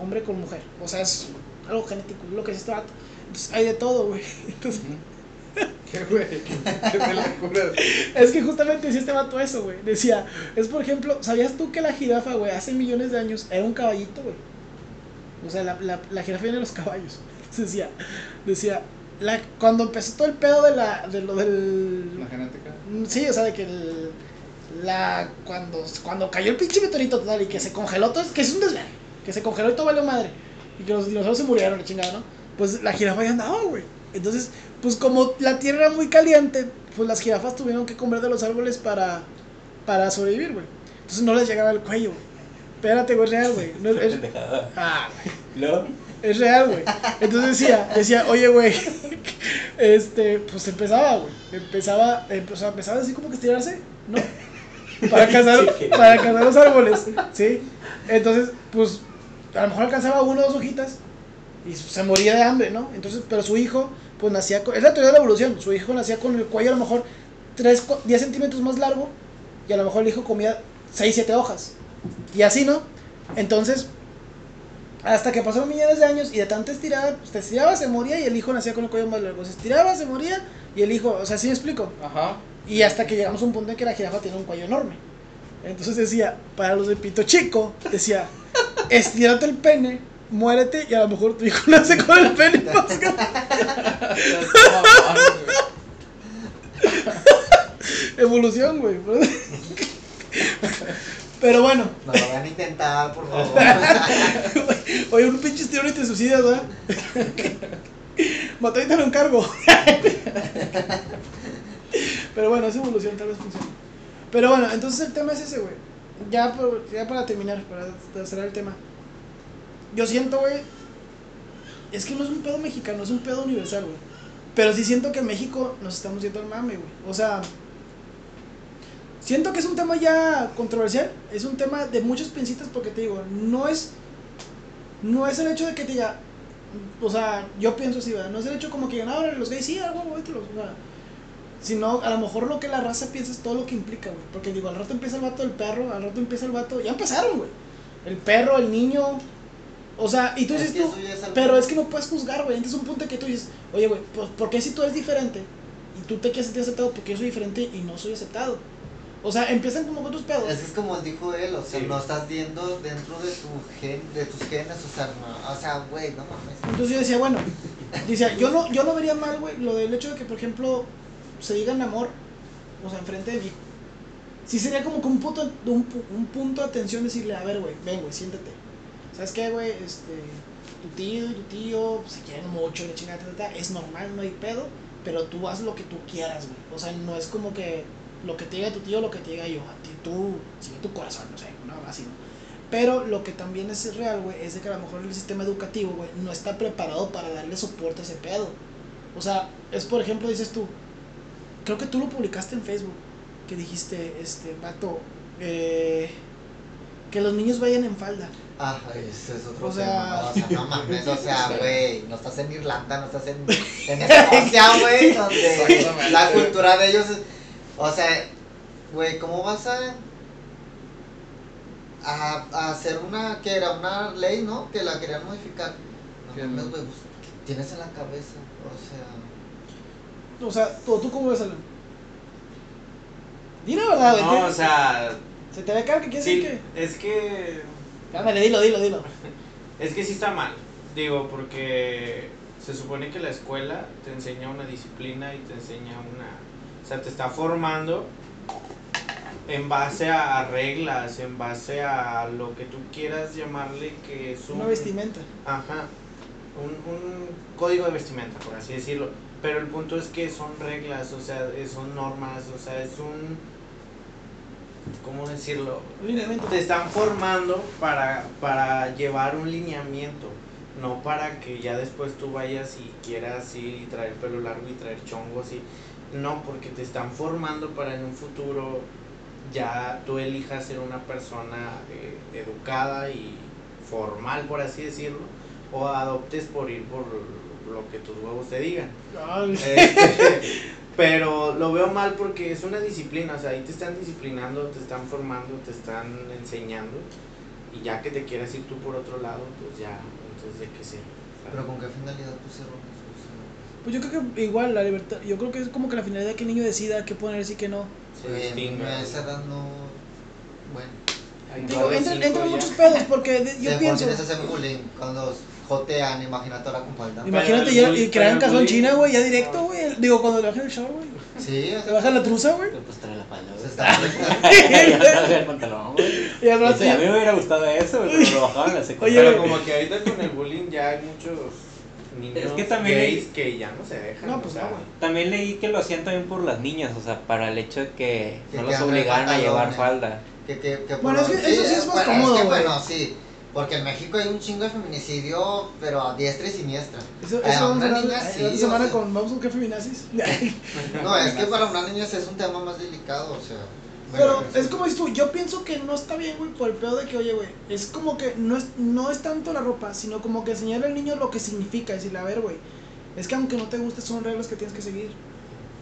Speaker 1: hombre con mujer. O sea, es algo genético, lo que dice este vato. Entonces, hay de todo, güey. Entonces,
Speaker 3: ¿Qué güey? ¿Qué te la
Speaker 1: es que justamente decía este vato eso, güey. Decía, es por ejemplo, ¿sabías tú que la jirafa, güey, hace millones de años era un caballito, güey? O sea, la, la, la jirafa viene de los caballos. Decía, decía, la, cuando empezó todo el pedo de la, de lo del...
Speaker 3: La genética.
Speaker 1: Sí, o sea, de que el, la, cuando, cuando cayó el pinche meteorito total y que se congeló todo, que es un desvergue, que se congeló y todo valió madre, y que los dinosaurios se murieron, la chingada, ¿no? Pues la jirafa ya andaba, güey. Entonces, pues como la tierra era muy caliente, pues las jirafas tuvieron que comer de los árboles para, para sobrevivir, güey. Entonces no les llegaba el cuello, güey. Espérate, güey, es real, güey. No es- ah. Es real, güey. Entonces decía, decía, oye, güey, este, pues empezaba, güey. Empezaba, empe- o sea, empezaba así como que estirarse, ¿no? Para cazar, para cazar los árboles, ¿sí? Entonces, pues, a lo mejor alcanzaba una o dos hojitas y se moría de hambre, ¿no? Entonces, pero su hijo, pues nacía con, es la teoría de la evolución, su hijo nacía con el cuello a lo mejor 3, 10 centímetros más largo y a lo mejor el hijo comía 6, 7 hojas. Y así, ¿no? Entonces, hasta que pasaron millones de años y de tanta estirada, pues te estiraba, se moría y el hijo nacía con el cuello más largo. Se estiraba, se moría y el hijo, o sea, ¿sí me explico?
Speaker 3: Ajá.
Speaker 1: Y hasta que llegamos a un punto en que la jirafa tiene un cuello enorme. Entonces decía, para los de pito chico, decía, estírate el pene, muérete y a lo mejor tu hijo nace con el pene. Evolución, güey. Pero bueno,
Speaker 2: No lo van a intentar, por favor.
Speaker 1: oye, un pinche estirón y te suicidas, ¿verdad? Te lo encargo. Pero bueno, esa evolución tal vez funcione. Pero bueno, entonces el tema es ese, güey. Ya, ya para terminar, para cerrar el tema. Yo siento, güey. Es que no es un pedo mexicano, es un pedo universal, güey. Pero sí siento que en México nos estamos yendo al mame, güey. O sea, siento que es un tema ya controversial. Es un tema de muchos pincitas porque te digo, no es. No es el hecho de que te diga. O sea, yo pienso así, ¿verdad? No es el hecho como que digan, ahora los gays sí, algo, güey, los. O sea, sino a lo mejor lo que la raza piensa es todo lo que implica, güey. Porque digo, al rato empieza el vato del perro, al rato empieza el vato. Ya empezaron, güey. El perro, el niño. O sea, y tú
Speaker 2: Es
Speaker 1: dices tú. Pero es que no puedes juzgar, güey. Entonces es un punto que tú dices, oye, güey, pues, ¿por qué si tú eres diferente? Y tú te quieres sentir aceptado porque yo soy diferente y no soy aceptado. O sea, empiezan como con tus pedos.
Speaker 2: Es que es como dijo él, o sea,
Speaker 5: Sí.
Speaker 2: no estás viendo dentro de tu gen, de tus genes, o sea, no, o sea, güey, no mames.
Speaker 1: Entonces yo decía, bueno, decía, yo no, yo no vería mal, güey, lo del hecho de que, por ejemplo, se digan amor, o sea, enfrente de mí. Sí sería como que un punto, un, un punto de atención decirle, a ver, güey, ven, güey, siéntate. ¿Sabes qué, güey? Este, tu tío y tu tío se quieren mucho, la chingada, es normal, no hay pedo, pero tú haz lo que tú quieras, güey. O sea, no es como que lo que te diga tu tío, lo que te diga yo, a ti tú, sigue tu corazón, no sé, no, así, ¿no? Pero lo que también es real, güey, es de que a lo mejor el sistema educativo, güey, no está preparado para darle soporte a ese pedo. O sea, es por ejemplo, dices tú, creo que tú lo publicaste en Facebook, que dijiste, este, vato, eh, que los niños vayan en falda.
Speaker 2: Ah, ese es otro
Speaker 1: O sea-
Speaker 2: tema, o sea, no mames, o sea, güey, no estás en Irlanda, no estás en, en Escocia, güey, donde la cultura de ellos, es- o sea, güey, ¿cómo vas a, a, a hacer una, que era una ley, ¿no? Que la querían modificar. No mames, güey, pues, ¿qué tienes en la cabeza? O sea,
Speaker 1: O sea, ¿tú, tú cómo ves, Alan? Dile la verdad.
Speaker 5: No, o sea,
Speaker 1: Se te ve cara que quieres
Speaker 5: sí,
Speaker 1: decir
Speaker 5: es que
Speaker 1: que. Ándale, dilo, dilo, dilo.
Speaker 5: Es que sí está mal, digo, porque se supone que la escuela te enseña una disciplina y te enseña una, o sea, te está formando en base a reglas, en base a lo que tú quieras llamarle que es un
Speaker 1: Una vestimenta.
Speaker 5: Ajá, un, un código de vestimenta, por así decirlo. Pero el punto es que son reglas, o sea, eh, son normas, o sea, es un... ¿Cómo decirlo? Te están formando para, para llevar un lineamiento, no para que ya después tú vayas y quieras ir y traer pelo largo y traer chongos y... No, porque te están formando para en un futuro ya tú elijas ser una persona eh, educada y formal, por así decirlo, o adoptes por ir por lo que tus huevos te digan. Este, pero lo veo mal porque es una disciplina, o sea, ahí te están disciplinando, te están formando, te están enseñando, y ya que te quieras ir tú por otro lado, pues ya, entonces de qué sé.
Speaker 2: pero ¿con qué finalidad pusieron
Speaker 1: Pues yo creo que igual la libertad, yo creo que es como que la finalidad de que el niño decida qué poner y qué no.
Speaker 5: se
Speaker 2: güey,
Speaker 5: distingue.
Speaker 2: a esa edad no, bueno.
Speaker 1: Digo, entran, entran muchos pedos porque yo pienso,
Speaker 2: sí cuando jotean, imagínate ahora con falda.
Speaker 1: imagínate ya, y calzón
Speaker 5: bullying-
Speaker 1: china, güey, ya directo, güey. Digo, cuando le bajan el short, güey.
Speaker 2: Sí, sea,
Speaker 1: bajan la truza, güey.
Speaker 4: Pues trae la falda, güey.
Speaker 2: está
Speaker 4: Ya trae el pantalón, güey.
Speaker 1: Y al rato
Speaker 4: Ese, a mí me hubiera gustado eso, güey, pero lo bajaban en la
Speaker 1: Oye,
Speaker 4: secundaria.
Speaker 5: Pero como que ahorita con el bullying ya hay muchos niños
Speaker 4: Es que también
Speaker 5: gays
Speaker 4: hay-
Speaker 5: que ya no se dejan.
Speaker 1: No, pues
Speaker 5: o sea,
Speaker 1: no.
Speaker 4: También leí que lo hacían también por las niñas, o sea, para el hecho de que
Speaker 2: Que
Speaker 4: no los obligaran a llevar falda.
Speaker 2: Que, que, que
Speaker 1: Bueno, es que eso sí es más
Speaker 2: bueno,
Speaker 1: cómodo,
Speaker 2: Es bueno, sí. Porque en México hay un chingo de feminicidio, pero a diestra y siniestra.
Speaker 1: Eso,
Speaker 2: Eh,
Speaker 1: eso vamos a
Speaker 2: una
Speaker 1: hablar
Speaker 2: sí, o
Speaker 1: semana
Speaker 2: sea.
Speaker 1: con Vamos a buscar feminazis.
Speaker 2: No, es que para una niña sí es un tema más delicado, o sea.
Speaker 1: Pero
Speaker 2: bueno,
Speaker 1: es como dices tú, yo pienso que no está bien, güey, por el pedo de que, oye, güey, es como que no es, no es tanto la ropa, sino como que enseñarle al niño lo que significa, decirle, a ver, güey, es que aunque no te guste, son reglas que tienes que seguir.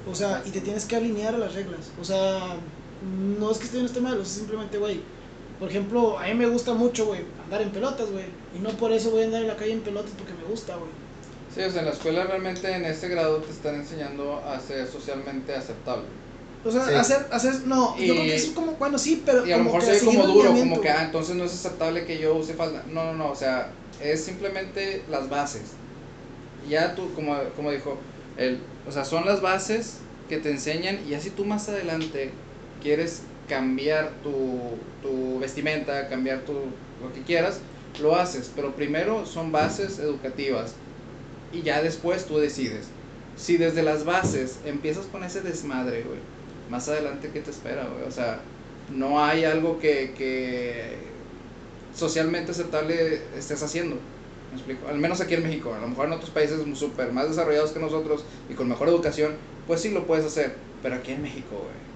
Speaker 1: O sea, y te tienes que alinear a las reglas. O sea, no es que esté bien o esté mal, es simplemente, güey. Por ejemplo, a mí me gusta mucho, güey, andar en pelotas, güey. Y no por eso voy a andar en la calle en pelotas porque me gusta, güey.
Speaker 3: Sí, o sea, en la escuela realmente en este grado te están enseñando a ser socialmente aceptable.
Speaker 1: O sea,
Speaker 2: Sí.
Speaker 1: hacer, hacer, no, yo creo que es como, bueno, sí, pero
Speaker 3: Y a lo mejor se ve como duro, como que, ah, entonces no es aceptable que yo use falda. No, no, no, o sea, es simplemente las bases. Ya tú, como, como dijo, el, o sea, son las bases que te enseñan y así tú más adelante quieres cambiar tu, tu vestimenta, cambiar tu, lo que quieras, lo haces. Pero primero son bases educativas y ya después tú decides. Si desde las bases empiezas con ese desmadre, güey, más adelante, ¿qué te espera, güey? O sea, no hay algo que, que socialmente aceptable estés haciendo. ¿Me explico? Al menos aquí en México. A lo mejor en otros países súper más desarrollados que nosotros y con mejor educación, pues sí lo puedes hacer. Pero aquí en México, güey.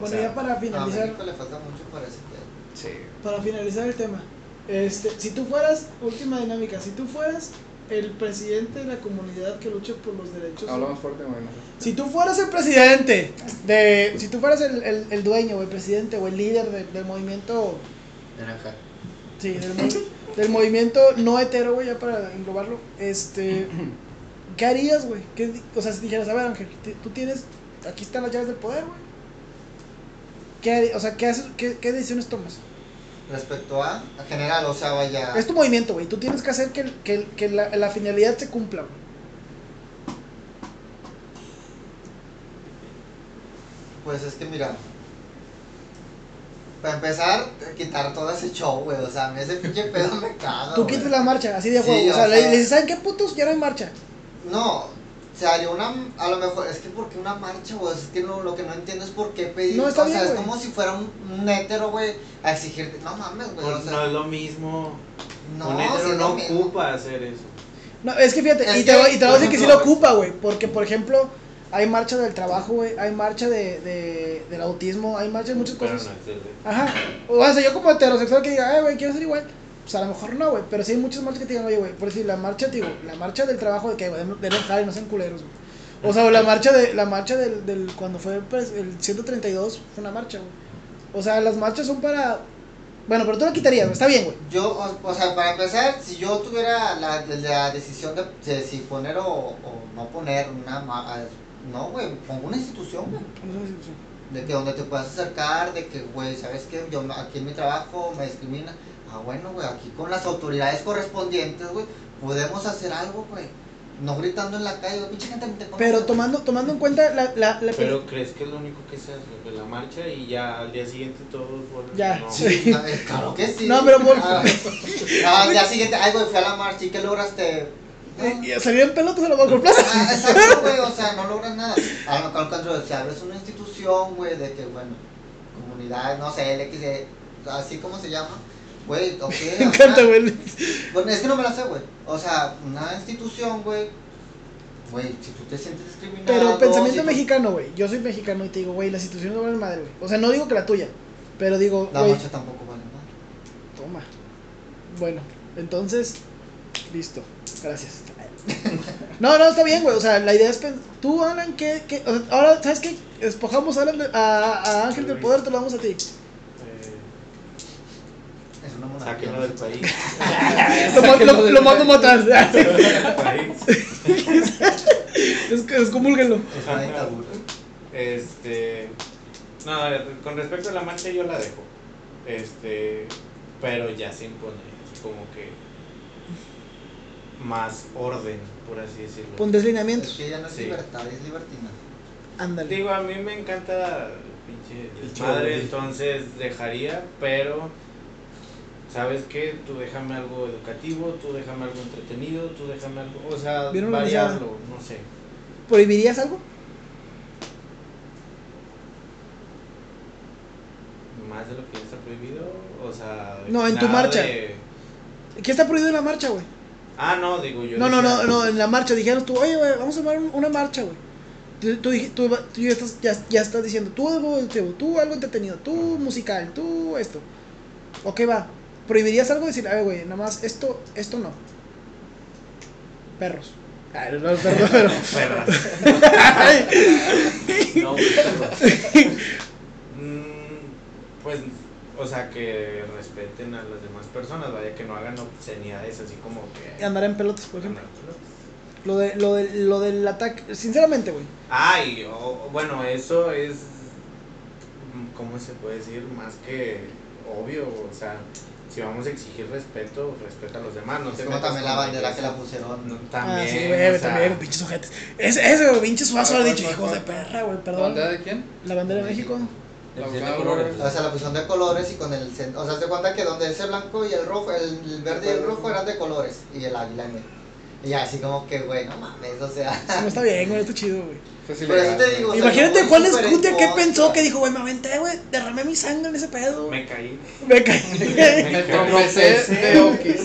Speaker 3: O
Speaker 1: Bueno,
Speaker 3: sea,
Speaker 1: ya para
Speaker 2: A
Speaker 1: finalizar,
Speaker 2: México le falta mucho para ese pedo.
Speaker 3: Sí.
Speaker 1: para finalizar el tema. Este, si tú fueras, última dinámica, si tú fueras el presidente de la comunidad que lucha por los derechos
Speaker 3: Habla más fuerte, güey. no sé.
Speaker 1: Si tú fueras el presidente, de, si tú fueras el, el, el dueño o el presidente o el líder de- del movimiento,
Speaker 2: Naranja.
Speaker 1: sí, del, mo- del movimiento no hetero, güey, ya para englobarlo, este, ¿qué harías, güey? ¿Qué di- O sea, si dijeras, a ver, Ángel, tú tienes, aquí están las llaves del poder, güey. ¿Qué, o sea, ¿qué, haces, qué, qué decisiones tomas?
Speaker 2: Respecto a, a general, o sea, vaya.
Speaker 1: Es tu movimiento, güey. Tú tienes que hacer que, que, que la, la finalidad se cumpla, güey.
Speaker 2: Pues es que mira. Para empezar, quitar todo ese show, güey. O sea, a mí ese pinche pedo me caga.
Speaker 1: Tú
Speaker 2: güey.
Speaker 1: quitas la marcha, así de juego. o
Speaker 2: o
Speaker 1: sea,
Speaker 2: sea-
Speaker 1: le dices, ¿saben qué putos? Ya no hay marcha.
Speaker 2: No, se haría una. A lo mejor, es que porque una marcha, güey. Es que no, lo que no entiendo es por qué pedir.
Speaker 1: No, está
Speaker 2: o sea, es como si fuera un, un hétero, güey, a exigirte. No mames, güey. O
Speaker 5: Pues
Speaker 2: sea,
Speaker 5: no es lo mismo.
Speaker 2: no,
Speaker 5: un hétero no
Speaker 2: mismo.
Speaker 5: ocupa hacer eso.
Speaker 1: No, es que fíjate,
Speaker 2: Es
Speaker 1: y te,
Speaker 2: que,
Speaker 1: voy- y te voy a decir que sí lo ocupa, güey. Porque, por ejemplo, hay marcha del trabajo, güey. Hay marcha de, de, del autismo. Hay marcha de muchas
Speaker 5: Pero no
Speaker 1: cosas.
Speaker 5: de-
Speaker 1: Ajá. O sea, yo como heterosexual que diga, ay, güey, quiero ser igual. Pues a lo mejor no, güey. Pero sí hay muchas marchas que te digan, oye, güey. Por decir, la marcha, digo, la marcha del trabajo de que, güey, de y no sean culeros, güey. O sea, la marcha de la marcha del, del cuando fue pues, el 132 fue una marcha, güey. O sea, las marchas son para bueno, pero tú lo quitarías, güey. Está bien, güey.
Speaker 2: Yo, o, o sea, para empezar, si yo tuviera la, la decisión de, de si poner o, o no poner una. No, güey, pongo una institución, güey. De que donde te puedas acercar, de que, güey, ¿sabes qué? Yo aquí en mi trabajo me discrimina. Ah, bueno, güey, aquí con las autoridades correspondientes, güey, podemos hacer algo, güey. No gritando en la calle, güey, pinche gente te
Speaker 1: Pero tomando, tomando en cuenta la, la, la-
Speaker 5: Pero crees que es lo único que se hace, de la marcha y ya al día siguiente todos vuelven.
Speaker 1: Ya,
Speaker 5: No.
Speaker 1: sí.
Speaker 2: Eh, Claro que sí.
Speaker 1: No, pero por-
Speaker 2: Ah, ah, al día siguiente, ay, güey, fui a la marcha y ¿qué lograste?
Speaker 1: Eh, y salir en pelotas a la Bajo Plaza.
Speaker 2: Ah, exacto, güey, o sea, no logras nada. A lo mejor, al contrario, si abres una institución, güey, de que, bueno, comunidad, no sé, LXD, así como se llama, güey, ok.
Speaker 1: Me encanta, güey.
Speaker 2: Bueno, es que no me la sé, güey. O sea, una institución, güey, güey, si tú te sientes discriminado.
Speaker 1: Pero pensamiento
Speaker 2: si tú-
Speaker 1: mexicano, güey. Yo soy mexicano y te digo, güey, la situación no vale madre, güey. O sea, no digo que la tuya, pero digo,
Speaker 2: La marcha tampoco vale nada.
Speaker 1: toma. Bueno, entonces, listo. Gracias. No, no, está bien, güey. O sea, la idea es pen- Tú, Alan, ¿qué? qué? O sea, ahora, ¿sabes qué? Espojamos a, Alan a, a Ángel del Poder, te lo damos a ti.
Speaker 2: Es
Speaker 5: sáquenlo del país.
Speaker 1: Lo, ma- lo, lo mando. Es.
Speaker 2: Es una dictadura.
Speaker 5: Este. No, a ver, con respecto a la marcha yo la dejo. Este. Pero ya se impone así como que. Más orden, por así decirlo.
Speaker 2: Es
Speaker 1: deslineamientos.
Speaker 2: que ya no es
Speaker 5: Sí.
Speaker 2: libertad, es libertina.
Speaker 1: Ándale.
Speaker 5: Digo, a mí me encanta el pinche desmadre, entonces dejaría, pero ¿sabes qué? Tú déjame algo educativo, tú déjame algo entretenido, tú déjame algo, o sea, variarlo, no sé.
Speaker 1: ¿Prohibirías algo?
Speaker 5: Más de lo que ya está prohibido, o sea,
Speaker 1: No, en tu marcha.
Speaker 5: de-
Speaker 1: ¿Qué está prohibido en la marcha, güey?
Speaker 5: Ah, no, digo yo.
Speaker 1: No, no,
Speaker 5: decía-
Speaker 1: no, no, en la marcha dijeron tú, oye, güey, vamos a un- una marcha, güey. Tú, tú, tú, tú ya, estás, ya, ya estás diciendo, tú algo, tú algo entretenido, tú musical, tú esto. Ok, va. ¿Prohibirías algo? Decir, a ver, güey, nada más esto, esto no. Perros. Ah, no, perdón, pero.
Speaker 5: Perras.
Speaker 1: Ay,
Speaker 4: No,
Speaker 5: Mm, pues, o sea, que respeten a las demás personas, vaya, que no hagan obscenidades así como que...
Speaker 1: andar en pelotas, por ejemplo. Lo, de, lo, de, lo del ataque, sinceramente, güey.
Speaker 5: Ay, bueno, eso es, ¿cómo se puede decir? Más que obvio, o sea, si vamos a exigir respeto, respeta a los demás, no
Speaker 2: Es
Speaker 5: te
Speaker 2: como también la bandera que la pusieron.
Speaker 5: No,
Speaker 1: ah,
Speaker 5: también,
Speaker 1: sí, güey,
Speaker 5: o sea,
Speaker 1: también, pinches ojetes. Ese, ese, güey, pinche suazo ha
Speaker 3: ¿Cuál,
Speaker 1: dicho, hijos de perra, güey,
Speaker 3: ¿La
Speaker 1: perdón.
Speaker 3: bandera de quién?
Speaker 1: La bandera de México.
Speaker 4: el
Speaker 3: La
Speaker 4: diseño de colores.
Speaker 2: O sea, la pusieron de colores y con el cen- O sea, se cuenta que donde ese blanco y el rojo, el, el verde y el rojo eran de colores. Y el águila en medio. Y así como que, güey, no mames, o sea.
Speaker 1: No está bien, güey, está chido, güey.
Speaker 3: Es
Speaker 2: Por eso te
Speaker 3: güey.
Speaker 2: digo, o sea,
Speaker 1: Imagínate
Speaker 2: en
Speaker 1: Escutia qué
Speaker 2: contra.
Speaker 1: pensó, que dijo, güey, me aventé, güey, derramé mi sangre en ese pedo.
Speaker 4: Me caí.
Speaker 1: Me caí.
Speaker 3: Me tropecé de okis.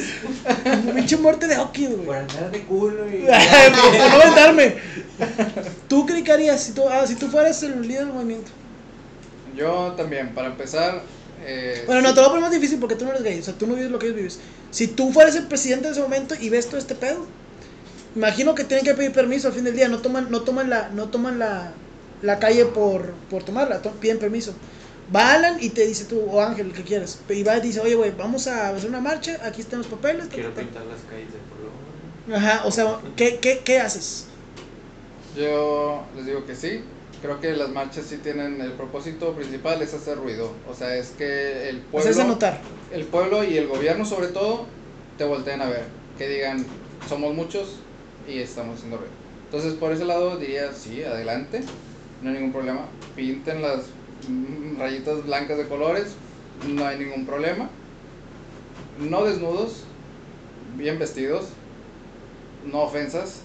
Speaker 1: Pinche muerte de hockey, güey.
Speaker 4: Por andar de culo y.
Speaker 1: Por no aventarme. ¿Tú qué harías si tú, ah, si tú fueras el líder del movimiento?
Speaker 3: Yo también, para empezar. Eh,
Speaker 1: Bueno, no, te lo voy a poner más difícil porque tú no eres gay, o sea, tú no vives lo que ellos vives. Si tú fueras el presidente de ese momento y ves todo este pedo, imagino que tienen que pedir permiso al fin del día, no toman, no toman la, no toman la, la calle por, por tomarla, to- piden permiso. Va Alan y te dice tú, o Ángel, el que quieras, y va y dice, oye, güey, vamos a hacer una marcha, aquí están los papeles.
Speaker 4: Quiero
Speaker 1: ta, ta".
Speaker 4: pintar las calles de color.
Speaker 1: Ajá, o sea, ¿qué, qué, qué haces?
Speaker 3: Yo les digo que sí. Creo que las marchas sí tienen el propósito principal es hacer ruido. O sea, es que el pueblo,
Speaker 1: Hacerse notar.
Speaker 3: el pueblo y el gobierno sobre todo te volteen a ver, que digan somos muchos y estamos haciendo ruido. Entonces por ese lado diría sí, adelante, no hay ningún problema. Pinten las mm, rayitas blancas de colores, no hay ningún problema. No desnudos, bien vestidos, no ofensas.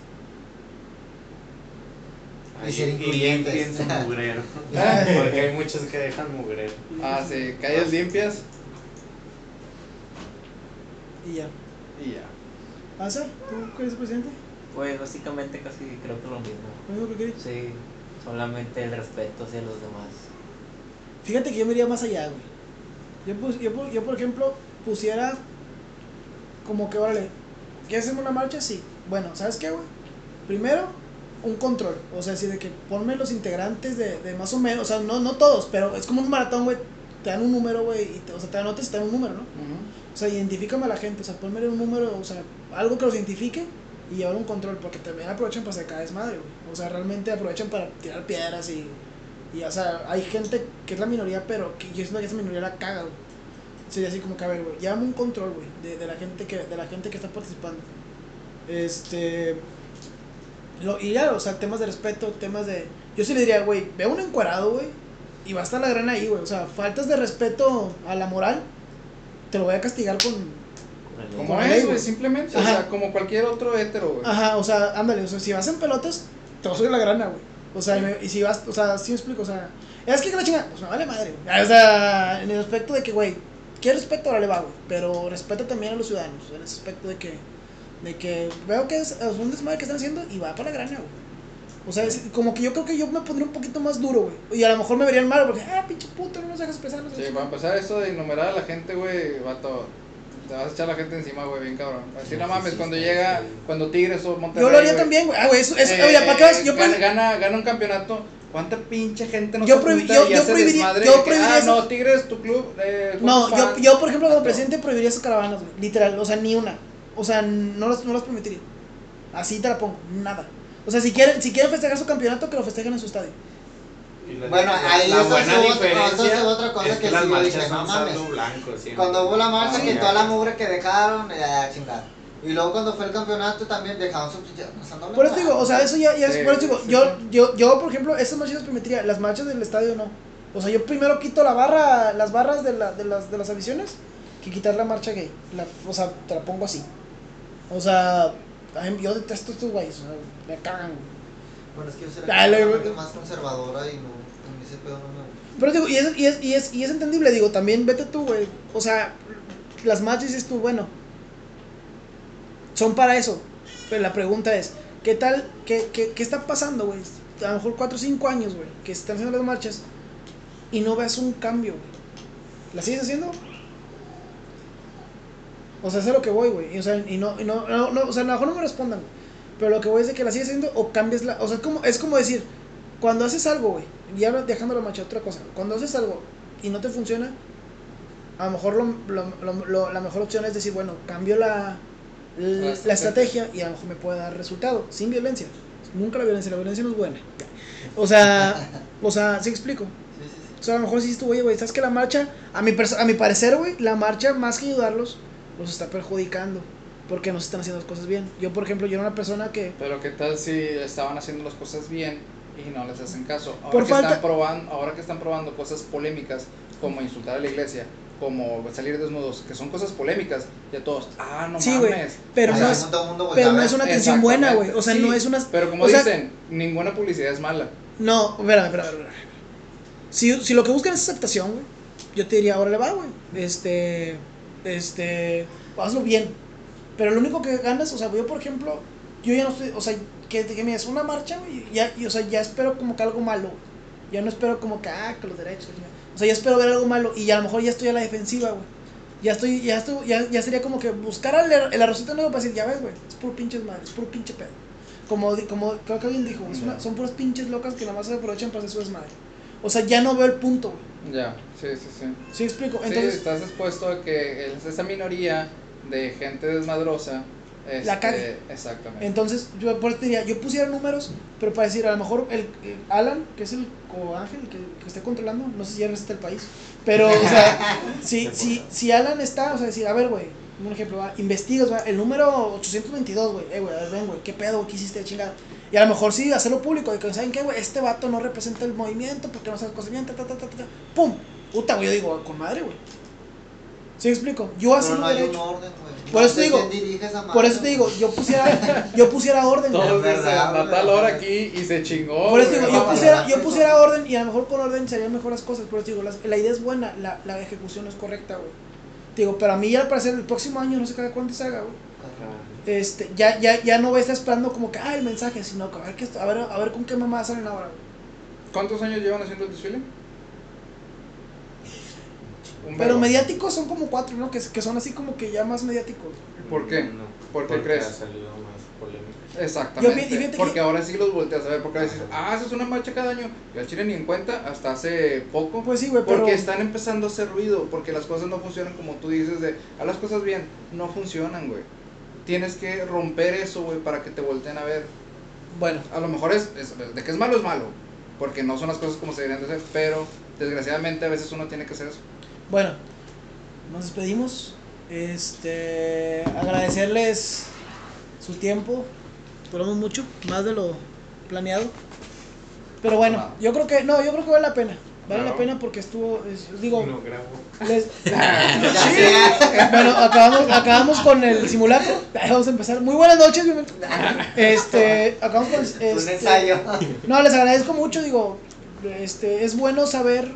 Speaker 2: Y ser
Speaker 5: y
Speaker 2: incluyentes.
Speaker 5: limpien su mugrero. Porque hay muchos que dejan mugrero.
Speaker 3: Ah, sí, calles limpias
Speaker 1: Y ya.
Speaker 3: y ya.
Speaker 1: ¿Pasa? ¿Tú eres presidente?
Speaker 4: Pues básicamente casi creo que lo mismo.
Speaker 1: ¿Lo mismo que querías?
Speaker 4: Sí, solamente el respeto hacia los demás.
Speaker 1: Fíjate que yo me iría más allá, güey. Yo, pus- yo, pu- yo, por ejemplo, pusiera como que, órale, ¿quieres hacer una marcha? Sí. Bueno, ¿sabes qué, güey? Primero, un control. O sea, así de que ponme los integrantes de, de más o menos, o sea, no, no todos, pero es como un maratón, güey. Te dan un número, güey, y te, o sea, te dan notas y te dan un número, ¿no? O sea, identifícame a la gente, o sea, ponme un número, o sea, algo que los identifique y llevar un control, porque también aprovechan para sacar desmadre, güey. O sea, realmente aprovechan para tirar piedras y, y, o sea, hay gente que es la minoría, pero que yo siento que esa minoría la caga, güey. Sería así como que, a ver, güey, un control, güey, de, de la gente que, de la gente que está participando. Este, lo, y ya, o sea, temas de respeto, temas de, yo sí le diría, güey, ve un encuadrado, güey, y va a estar la grana ahí, güey. O sea, faltas de respeto a la moral, te lo voy a castigar con,
Speaker 3: Como es, güey, simplemente, o sea, como cualquier otro hétero, güey.
Speaker 1: Ajá, o sea, ándale, o sea, si vas en pelotas, te vas a subir la grana, güey. O sea, y, me- y si vas, o sea, sí me explico, o sea, es que la chinga, pues me vale madre, güey. O sea, en el aspecto de que, güey, ¿qué respeto? Ahora le va, güey. Pero respeta también a los ciudadanos, en ese aspecto de que, de que veo que es, es un desmadre que están haciendo y va para la grana, güey. O sea, es como que yo creo que yo me pondría un poquito más duro, güey. Y a lo mejor me verían mal porque, ah, pinche puto, no nos dejas expresar.
Speaker 3: Sí, para empezar eso de enumerar a la gente, güey, vato, te vas a echar la gente encima, güey, bien cabrón. Así
Speaker 4: Sí,
Speaker 3: no mames,
Speaker 4: sí,
Speaker 3: cuando
Speaker 4: sí,
Speaker 3: llega,
Speaker 4: sí.
Speaker 3: cuando Tigres o Monterrey,
Speaker 1: Yo lo haría
Speaker 3: güey,
Speaker 1: también, güey. Ah, güey, eso, eso,
Speaker 3: eh,
Speaker 1: oye, ¿para qué vas? Yo
Speaker 3: gana, gana, gana un campeonato, ¿cuánta pinche gente no
Speaker 1: Yo
Speaker 3: junta
Speaker 1: yo- yo prohibiría- yo prohibiría
Speaker 3: ah,
Speaker 1: eso.
Speaker 3: no, Tigres, tu club, eh,
Speaker 1: No, yo, yo por ejemplo como presidente prohibiría esas caravanas, güey. Literal, o sea, ni una. O sea, no las, no las permitiría. Así te la pongo, nada. O sea, si quieren, si quieren festejar su campeonato, que lo festejen en su estadio.
Speaker 2: Bueno, ahí
Speaker 5: la
Speaker 2: eso
Speaker 5: buena
Speaker 2: es eso es otra cosa
Speaker 5: es
Speaker 2: que
Speaker 5: las
Speaker 2: sí yo dije, no mames.
Speaker 5: blanco.
Speaker 2: Cuando hubo la marcha,
Speaker 3: Ah,
Speaker 2: que toda la mugre que dejaron, eh, chingada. Y luego cuando fue el campeonato también dejaron su pasando
Speaker 1: Por eso digo, o sea, eso ya, ya es,
Speaker 3: Sí,
Speaker 1: por eso digo,
Speaker 3: sí,
Speaker 1: yo,
Speaker 3: sí.
Speaker 1: yo, yo, por ejemplo, esas marchas las permitiría, las marchas del estadio no. O sea, yo primero quito la barra, las barras de, la, de, las, de las aficiones, que quitar la marcha gay. La, o sea, te la pongo así. O sea, yo detesto estos güeyes, o sea, me cagan.
Speaker 2: Bueno, es que yo soy
Speaker 1: Dale,
Speaker 2: la más conservadora y no,
Speaker 1: Pero digo, y es, y es, y es, y es entendible, digo, también vete tú, güey. O sea, las marchas dices tú, bueno, son para eso. Pero la pregunta es, ¿qué tal, qué, qué, qué está pasando, güey? A lo mejor 4 o 5 años, güey, que están haciendo las marchas y no veas un cambio, güey. ¿La sigues haciendo? O sea, es a lo que voy, güey. O sea, y no, y no, no, o sea, a lo mejor no me respondan. Pero lo que voy es de que la sigues haciendo o cambias la. O sea, como, es como decir, cuando haces algo, güey, y ahora dejando la marcha, otra cosa. Cuando haces algo y no te funciona, a lo mejor lo, lo- lo- la mejor opción es decir, bueno, cambio la, la,
Speaker 3: La estrategia.
Speaker 1: estrategia y a lo mejor me puede dar resultado, sin violencia. Nunca la violencia, la violencia no es buena. O sea, o sea, ¿sí explico?
Speaker 2: Sí, sí, sí.
Speaker 1: O sea, a lo mejor sí estuvo, oye, güey, ¿sabes que la marcha, a mi, a mi parecer, güey, la marcha, más que ayudarlos, los está perjudicando. Porque no se están haciendo las cosas bien. Yo, por ejemplo, yo era una persona que...
Speaker 3: Pero qué tal si estaban haciendo las cosas bien y no les hacen caso. Ahora
Speaker 1: Por
Speaker 3: que
Speaker 1: falta-
Speaker 3: están probando, ahora que están probando cosas polémicas como insultar a la iglesia como salir desnudos, que son cosas polémicas, ya todos, ah, no
Speaker 1: Sí, güey,
Speaker 3: mames.
Speaker 1: pero
Speaker 2: O
Speaker 1: no es, pero no es una atención buena, güey. O sea, no es una.
Speaker 3: Pero como
Speaker 1: sea,
Speaker 3: dicen, ninguna publicidad es mala.
Speaker 1: No, espérame, espérame. Si, si lo que buscan es aceptación, güey, yo te diría, ahora le va, güey. Este, este, hazlo bien. Pero lo único que ganas, o sea, yo por ejemplo, yo ya no estoy, o sea, que, que me es una marcha, güey, ya, y, o sea, ya espero como que algo malo. Ya no espero como que, ah, que los derechos. O sea, ya espero ver algo malo y a lo mejor ya estoy a la defensiva, güey. Ya estoy, ya estoy, ya, ya sería como que buscar el, el arrocito negro para decir, ya ves, güey, es puro pinches madre, es puro pinche pedo. Como, como creo que alguien dijo, una- son puras pinches locas que nada más se aprovechan para hacer su desmadre. O sea, ya no veo el punto, güey.
Speaker 3: Ya, sí, sí, sí.
Speaker 1: ¿Sí explico?
Speaker 3: sí,
Speaker 1: Entonces,
Speaker 3: estás expuesto a que es esa minoría de gente desmadrosa.
Speaker 1: La
Speaker 3: este,
Speaker 1: cague.
Speaker 3: Exactamente.
Speaker 1: entonces yo por eso diría, yo pusiera números, pero para decir, a lo mejor el, el Alan, que es el coángel que, que esté controlando, no sé si ya resiste el país, pero, o sea, si, si, si Alan está, o sea, decir, a ver, güey, un ejemplo, va, investigas, va, el número 822, güey, eh, güey, a ver, ven, güey, qué pedo, qué hiciste de chingada. Y a lo mejor sí, hacerlo público, y que, ¿saben qué, güey? Este vato no representa el movimiento porque no sabe cosas bien, ta, ta, ta, ta, ta, ta. pum, puta, güey, yo digo, con madre, güey. ¿Sí explico? Yo así lo
Speaker 2: no hay
Speaker 1: hubiera
Speaker 2: un
Speaker 1: hecho.
Speaker 2: orden.
Speaker 1: Por eso te digo- Por eso te digo, yo pusiera, yo pusiera orden.
Speaker 3: Todos dicen,
Speaker 2: la
Speaker 3: ahora
Speaker 2: verdad.
Speaker 3: aquí y se chingó.
Speaker 1: Por eso digo, yo pusiera, yo pusiera orden y a lo mejor con orden serían mejores cosas. Pero te digo, las- la idea es buena, la, la ejecución no es correcta, güey. Te Digo, pero a mí ya al parecer el próximo año, no sé cada cuánto se haga, güey. Este, ya, ya, ya no voy a estar esperando como que, ah, el mensaje, sino que a ver, qué, a ver, a ver con qué mamá salen ahora, güey.
Speaker 3: ¿Cuántos años llevan haciendo el desfile? Un
Speaker 1: Pero mediáticos son como cuatro, ¿no? Que, que son así como que ya más mediáticos.
Speaker 3: ¿Por qué?
Speaker 5: No,
Speaker 3: ¿Por qué
Speaker 5: porque
Speaker 3: crees?
Speaker 5: ha salido más polémica.
Speaker 3: Exactamente.
Speaker 1: Yo vi- y fíjate que-
Speaker 3: porque ahora sí los volteas a ver. Porque veces, ah, haces una marcha cada año. Y al chile ni en cuenta hasta hace poco.
Speaker 1: Pues sí, güey, pero...
Speaker 3: Porque están empezando a hacer ruido, porque las cosas no funcionan como tú dices de, a las cosas bien, no funcionan, güey. Tienes que romper eso, güey, para que te volteen a ver.
Speaker 1: Bueno,
Speaker 3: A lo mejor es, es- de que es malo es malo, porque no son las cosas como se deberían de hacer, pero desgraciadamente a veces uno tiene que hacer eso.
Speaker 1: Bueno, nos despedimos. Este, agradecerles su tiempo. Duramos mucho, más de lo planeado. Pero bueno, yo creo que no, yo creo que vale la pena. Vale la pena porque estuvo, es- digo,
Speaker 5: No grabo.
Speaker 1: les- bueno, acabamos, acabamos con el simulacro. Vamos a empezar. Muy buenas noches. bienvenido. Este, acabamos con
Speaker 2: Un
Speaker 1: este,
Speaker 2: ensayo.
Speaker 1: no, les agradezco mucho, digo, este, es bueno saber,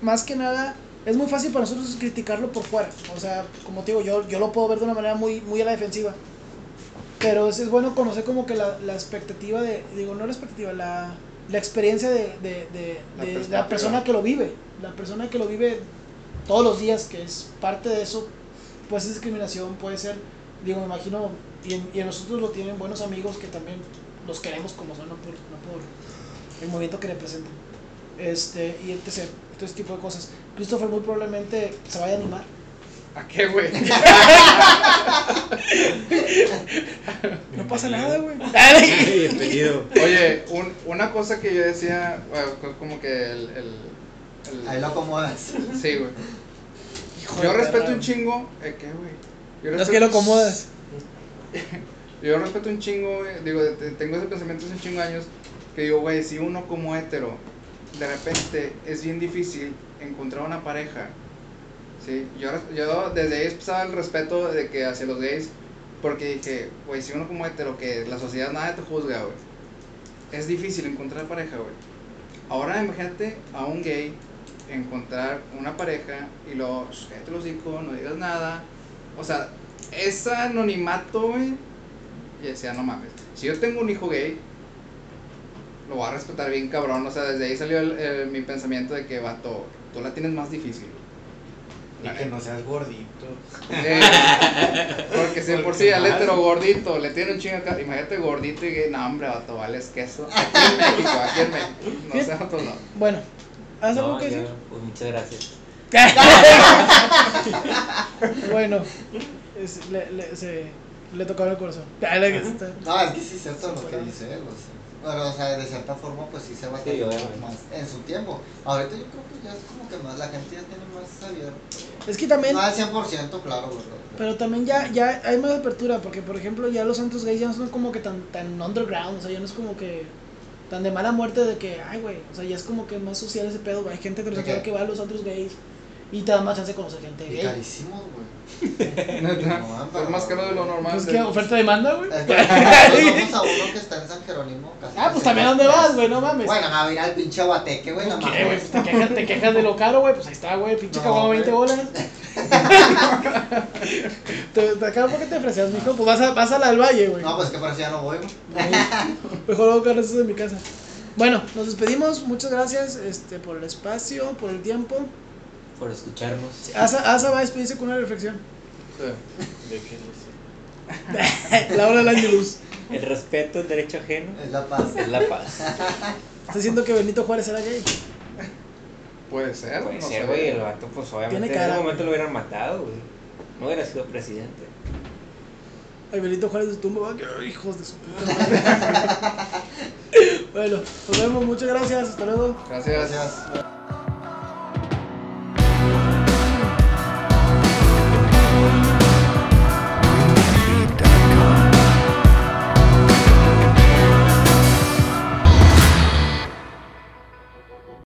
Speaker 1: más que nada, es muy fácil para nosotros criticarlo por fuera, o sea, como te digo, yo, yo lo puedo ver de una manera muy, muy a la defensiva, pero es, es bueno conocer como que la, la expectativa de, digo, no la expectativa, la, la experiencia de, de, de-
Speaker 3: La
Speaker 1: de la persona que lo vive, la persona que lo vive todos los días, que es parte de eso, puede ser discriminación, puede ser, digo, me imagino, y en, y en nosotros lo tienen buenos amigos que también los queremos como son, no por, no por el movimiento que representan. Este, y etc. Todo ese tipo de cosas. Christopher muy probablemente se vaya a animar.
Speaker 3: ¿A qué, güey?
Speaker 1: No pasa nada, güey.
Speaker 4: Bienvenido.
Speaker 3: Oye, un- una cosa que yo decía, bueno, co- como que el... el- el-
Speaker 2: Ahí lo acomodas.
Speaker 3: Sí, güey.
Speaker 1: Hijo
Speaker 3: Yo respeto
Speaker 1: perra,
Speaker 3: un chingo... ¿Eh, ¿Qué, güey? Yo
Speaker 1: No es que lo acomodas.
Speaker 3: Yo respeto un chingo, güey, digo, te- tengo ese pensamiento hace un chingo de años, que digo, güey, si uno como hetero, de repente es bien difícil encontrar una pareja, ¿sí? Yo, yo desde ahí empezaba el respeto de que hacia los gays, porque dije, güey, si uno como hetero, que la sociedad nada te juzga, güey, es difícil encontrar pareja, güey. Ahora imagínate a un gay encontrar una pareja y luego, "Shh, cállate los hocico, no digas nada, o sea, ese anonimato, güey, y decía, no mames, si yo tengo un hijo gay, lo voy a respetar bien cabrón. O sea, desde ahí salió el- el- mi pensamiento de que, vato, tú la tienes más difícil.
Speaker 5: Y que no seas gordito.
Speaker 3: Eh, porque si por sí al
Speaker 5: más.
Speaker 3: hetero gordito le tiene un chingo acá, imagínate gordito y gay, no hombre, vato, vales queso. Aquí en México, aquí en México. No sé, otros no.
Speaker 1: Bueno, ¿has algo
Speaker 4: No,
Speaker 1: que decir?
Speaker 4: pues muchas gracias.
Speaker 1: bueno, es- le, le, se, le tocaba el corazón. Ah, que
Speaker 2: No, es que sí es cierto lo que dice él. O sea, pero, o sea, de cierta forma, pues sí se va a
Speaker 4: Sí,
Speaker 2: más en su tiempo. Ahorita yo creo que ya es como que más, la gente ya tiene más abierto.
Speaker 1: Es que también,
Speaker 2: No al 100%, claro, ¿verdad?
Speaker 1: pero también ya, ya hay más apertura, porque por ejemplo ya los santos gays ya no son como que tan, tan underground, o sea, ya no es como que tan de mala muerte de que, ay, güey, o sea, ya es como que más social ese pedo, hay gente que va a los antros gays Y te da más chance de conocer gente
Speaker 2: Y
Speaker 1: gay.
Speaker 2: carísimos, güey.
Speaker 3: Neta,
Speaker 2: No,
Speaker 3: es más caro de lo normal.
Speaker 1: Pues que oferta de demanda, güey.
Speaker 2: Es que Vamos a uno que está en San Jerónimo. casi
Speaker 1: Ah, pues también dónde vas, güey, no mames.
Speaker 2: Bueno, a ir al pinche Guateque, güey,
Speaker 1: Pues,
Speaker 2: no
Speaker 1: ¿Qué, güey?
Speaker 2: mames.
Speaker 1: Pues te quejas, te quejas de lo caro, güey. Pues ahí está, güey. Pinche
Speaker 2: No,
Speaker 1: caguama
Speaker 2: güey.
Speaker 1: 20 bolas. te, te acabo porque te ofrecías, mijo. Pues vas a, vas a la del valle, güey.
Speaker 2: No, pues que por eso ya no voy, güey.
Speaker 1: Mejor hago carros de mi casa. Bueno, nos despedimos. Muchas gracias este, por el espacio, por el tiempo.
Speaker 4: Por escucharnos.
Speaker 1: Asa, Asa va a despedirse con una reflexión.
Speaker 3: Sí.
Speaker 1: La hora del año luz.
Speaker 4: El respeto, el derecho ajeno,
Speaker 2: Es la paz.
Speaker 4: es la paz.
Speaker 1: Está diciendo que Benito Juárez era gay.
Speaker 3: Puede ser.
Speaker 4: Puede
Speaker 3: no
Speaker 4: ser, güey, el vato, pues obviamente en ese momento lo hubieran matado, güey. No hubiera sido presidente.
Speaker 1: Ay, Benito Juárez de tumba. Hijos de su puta madre. bueno, nos vemos. Muchas gracias. Hasta luego.
Speaker 3: Gracias.
Speaker 2: Gracias.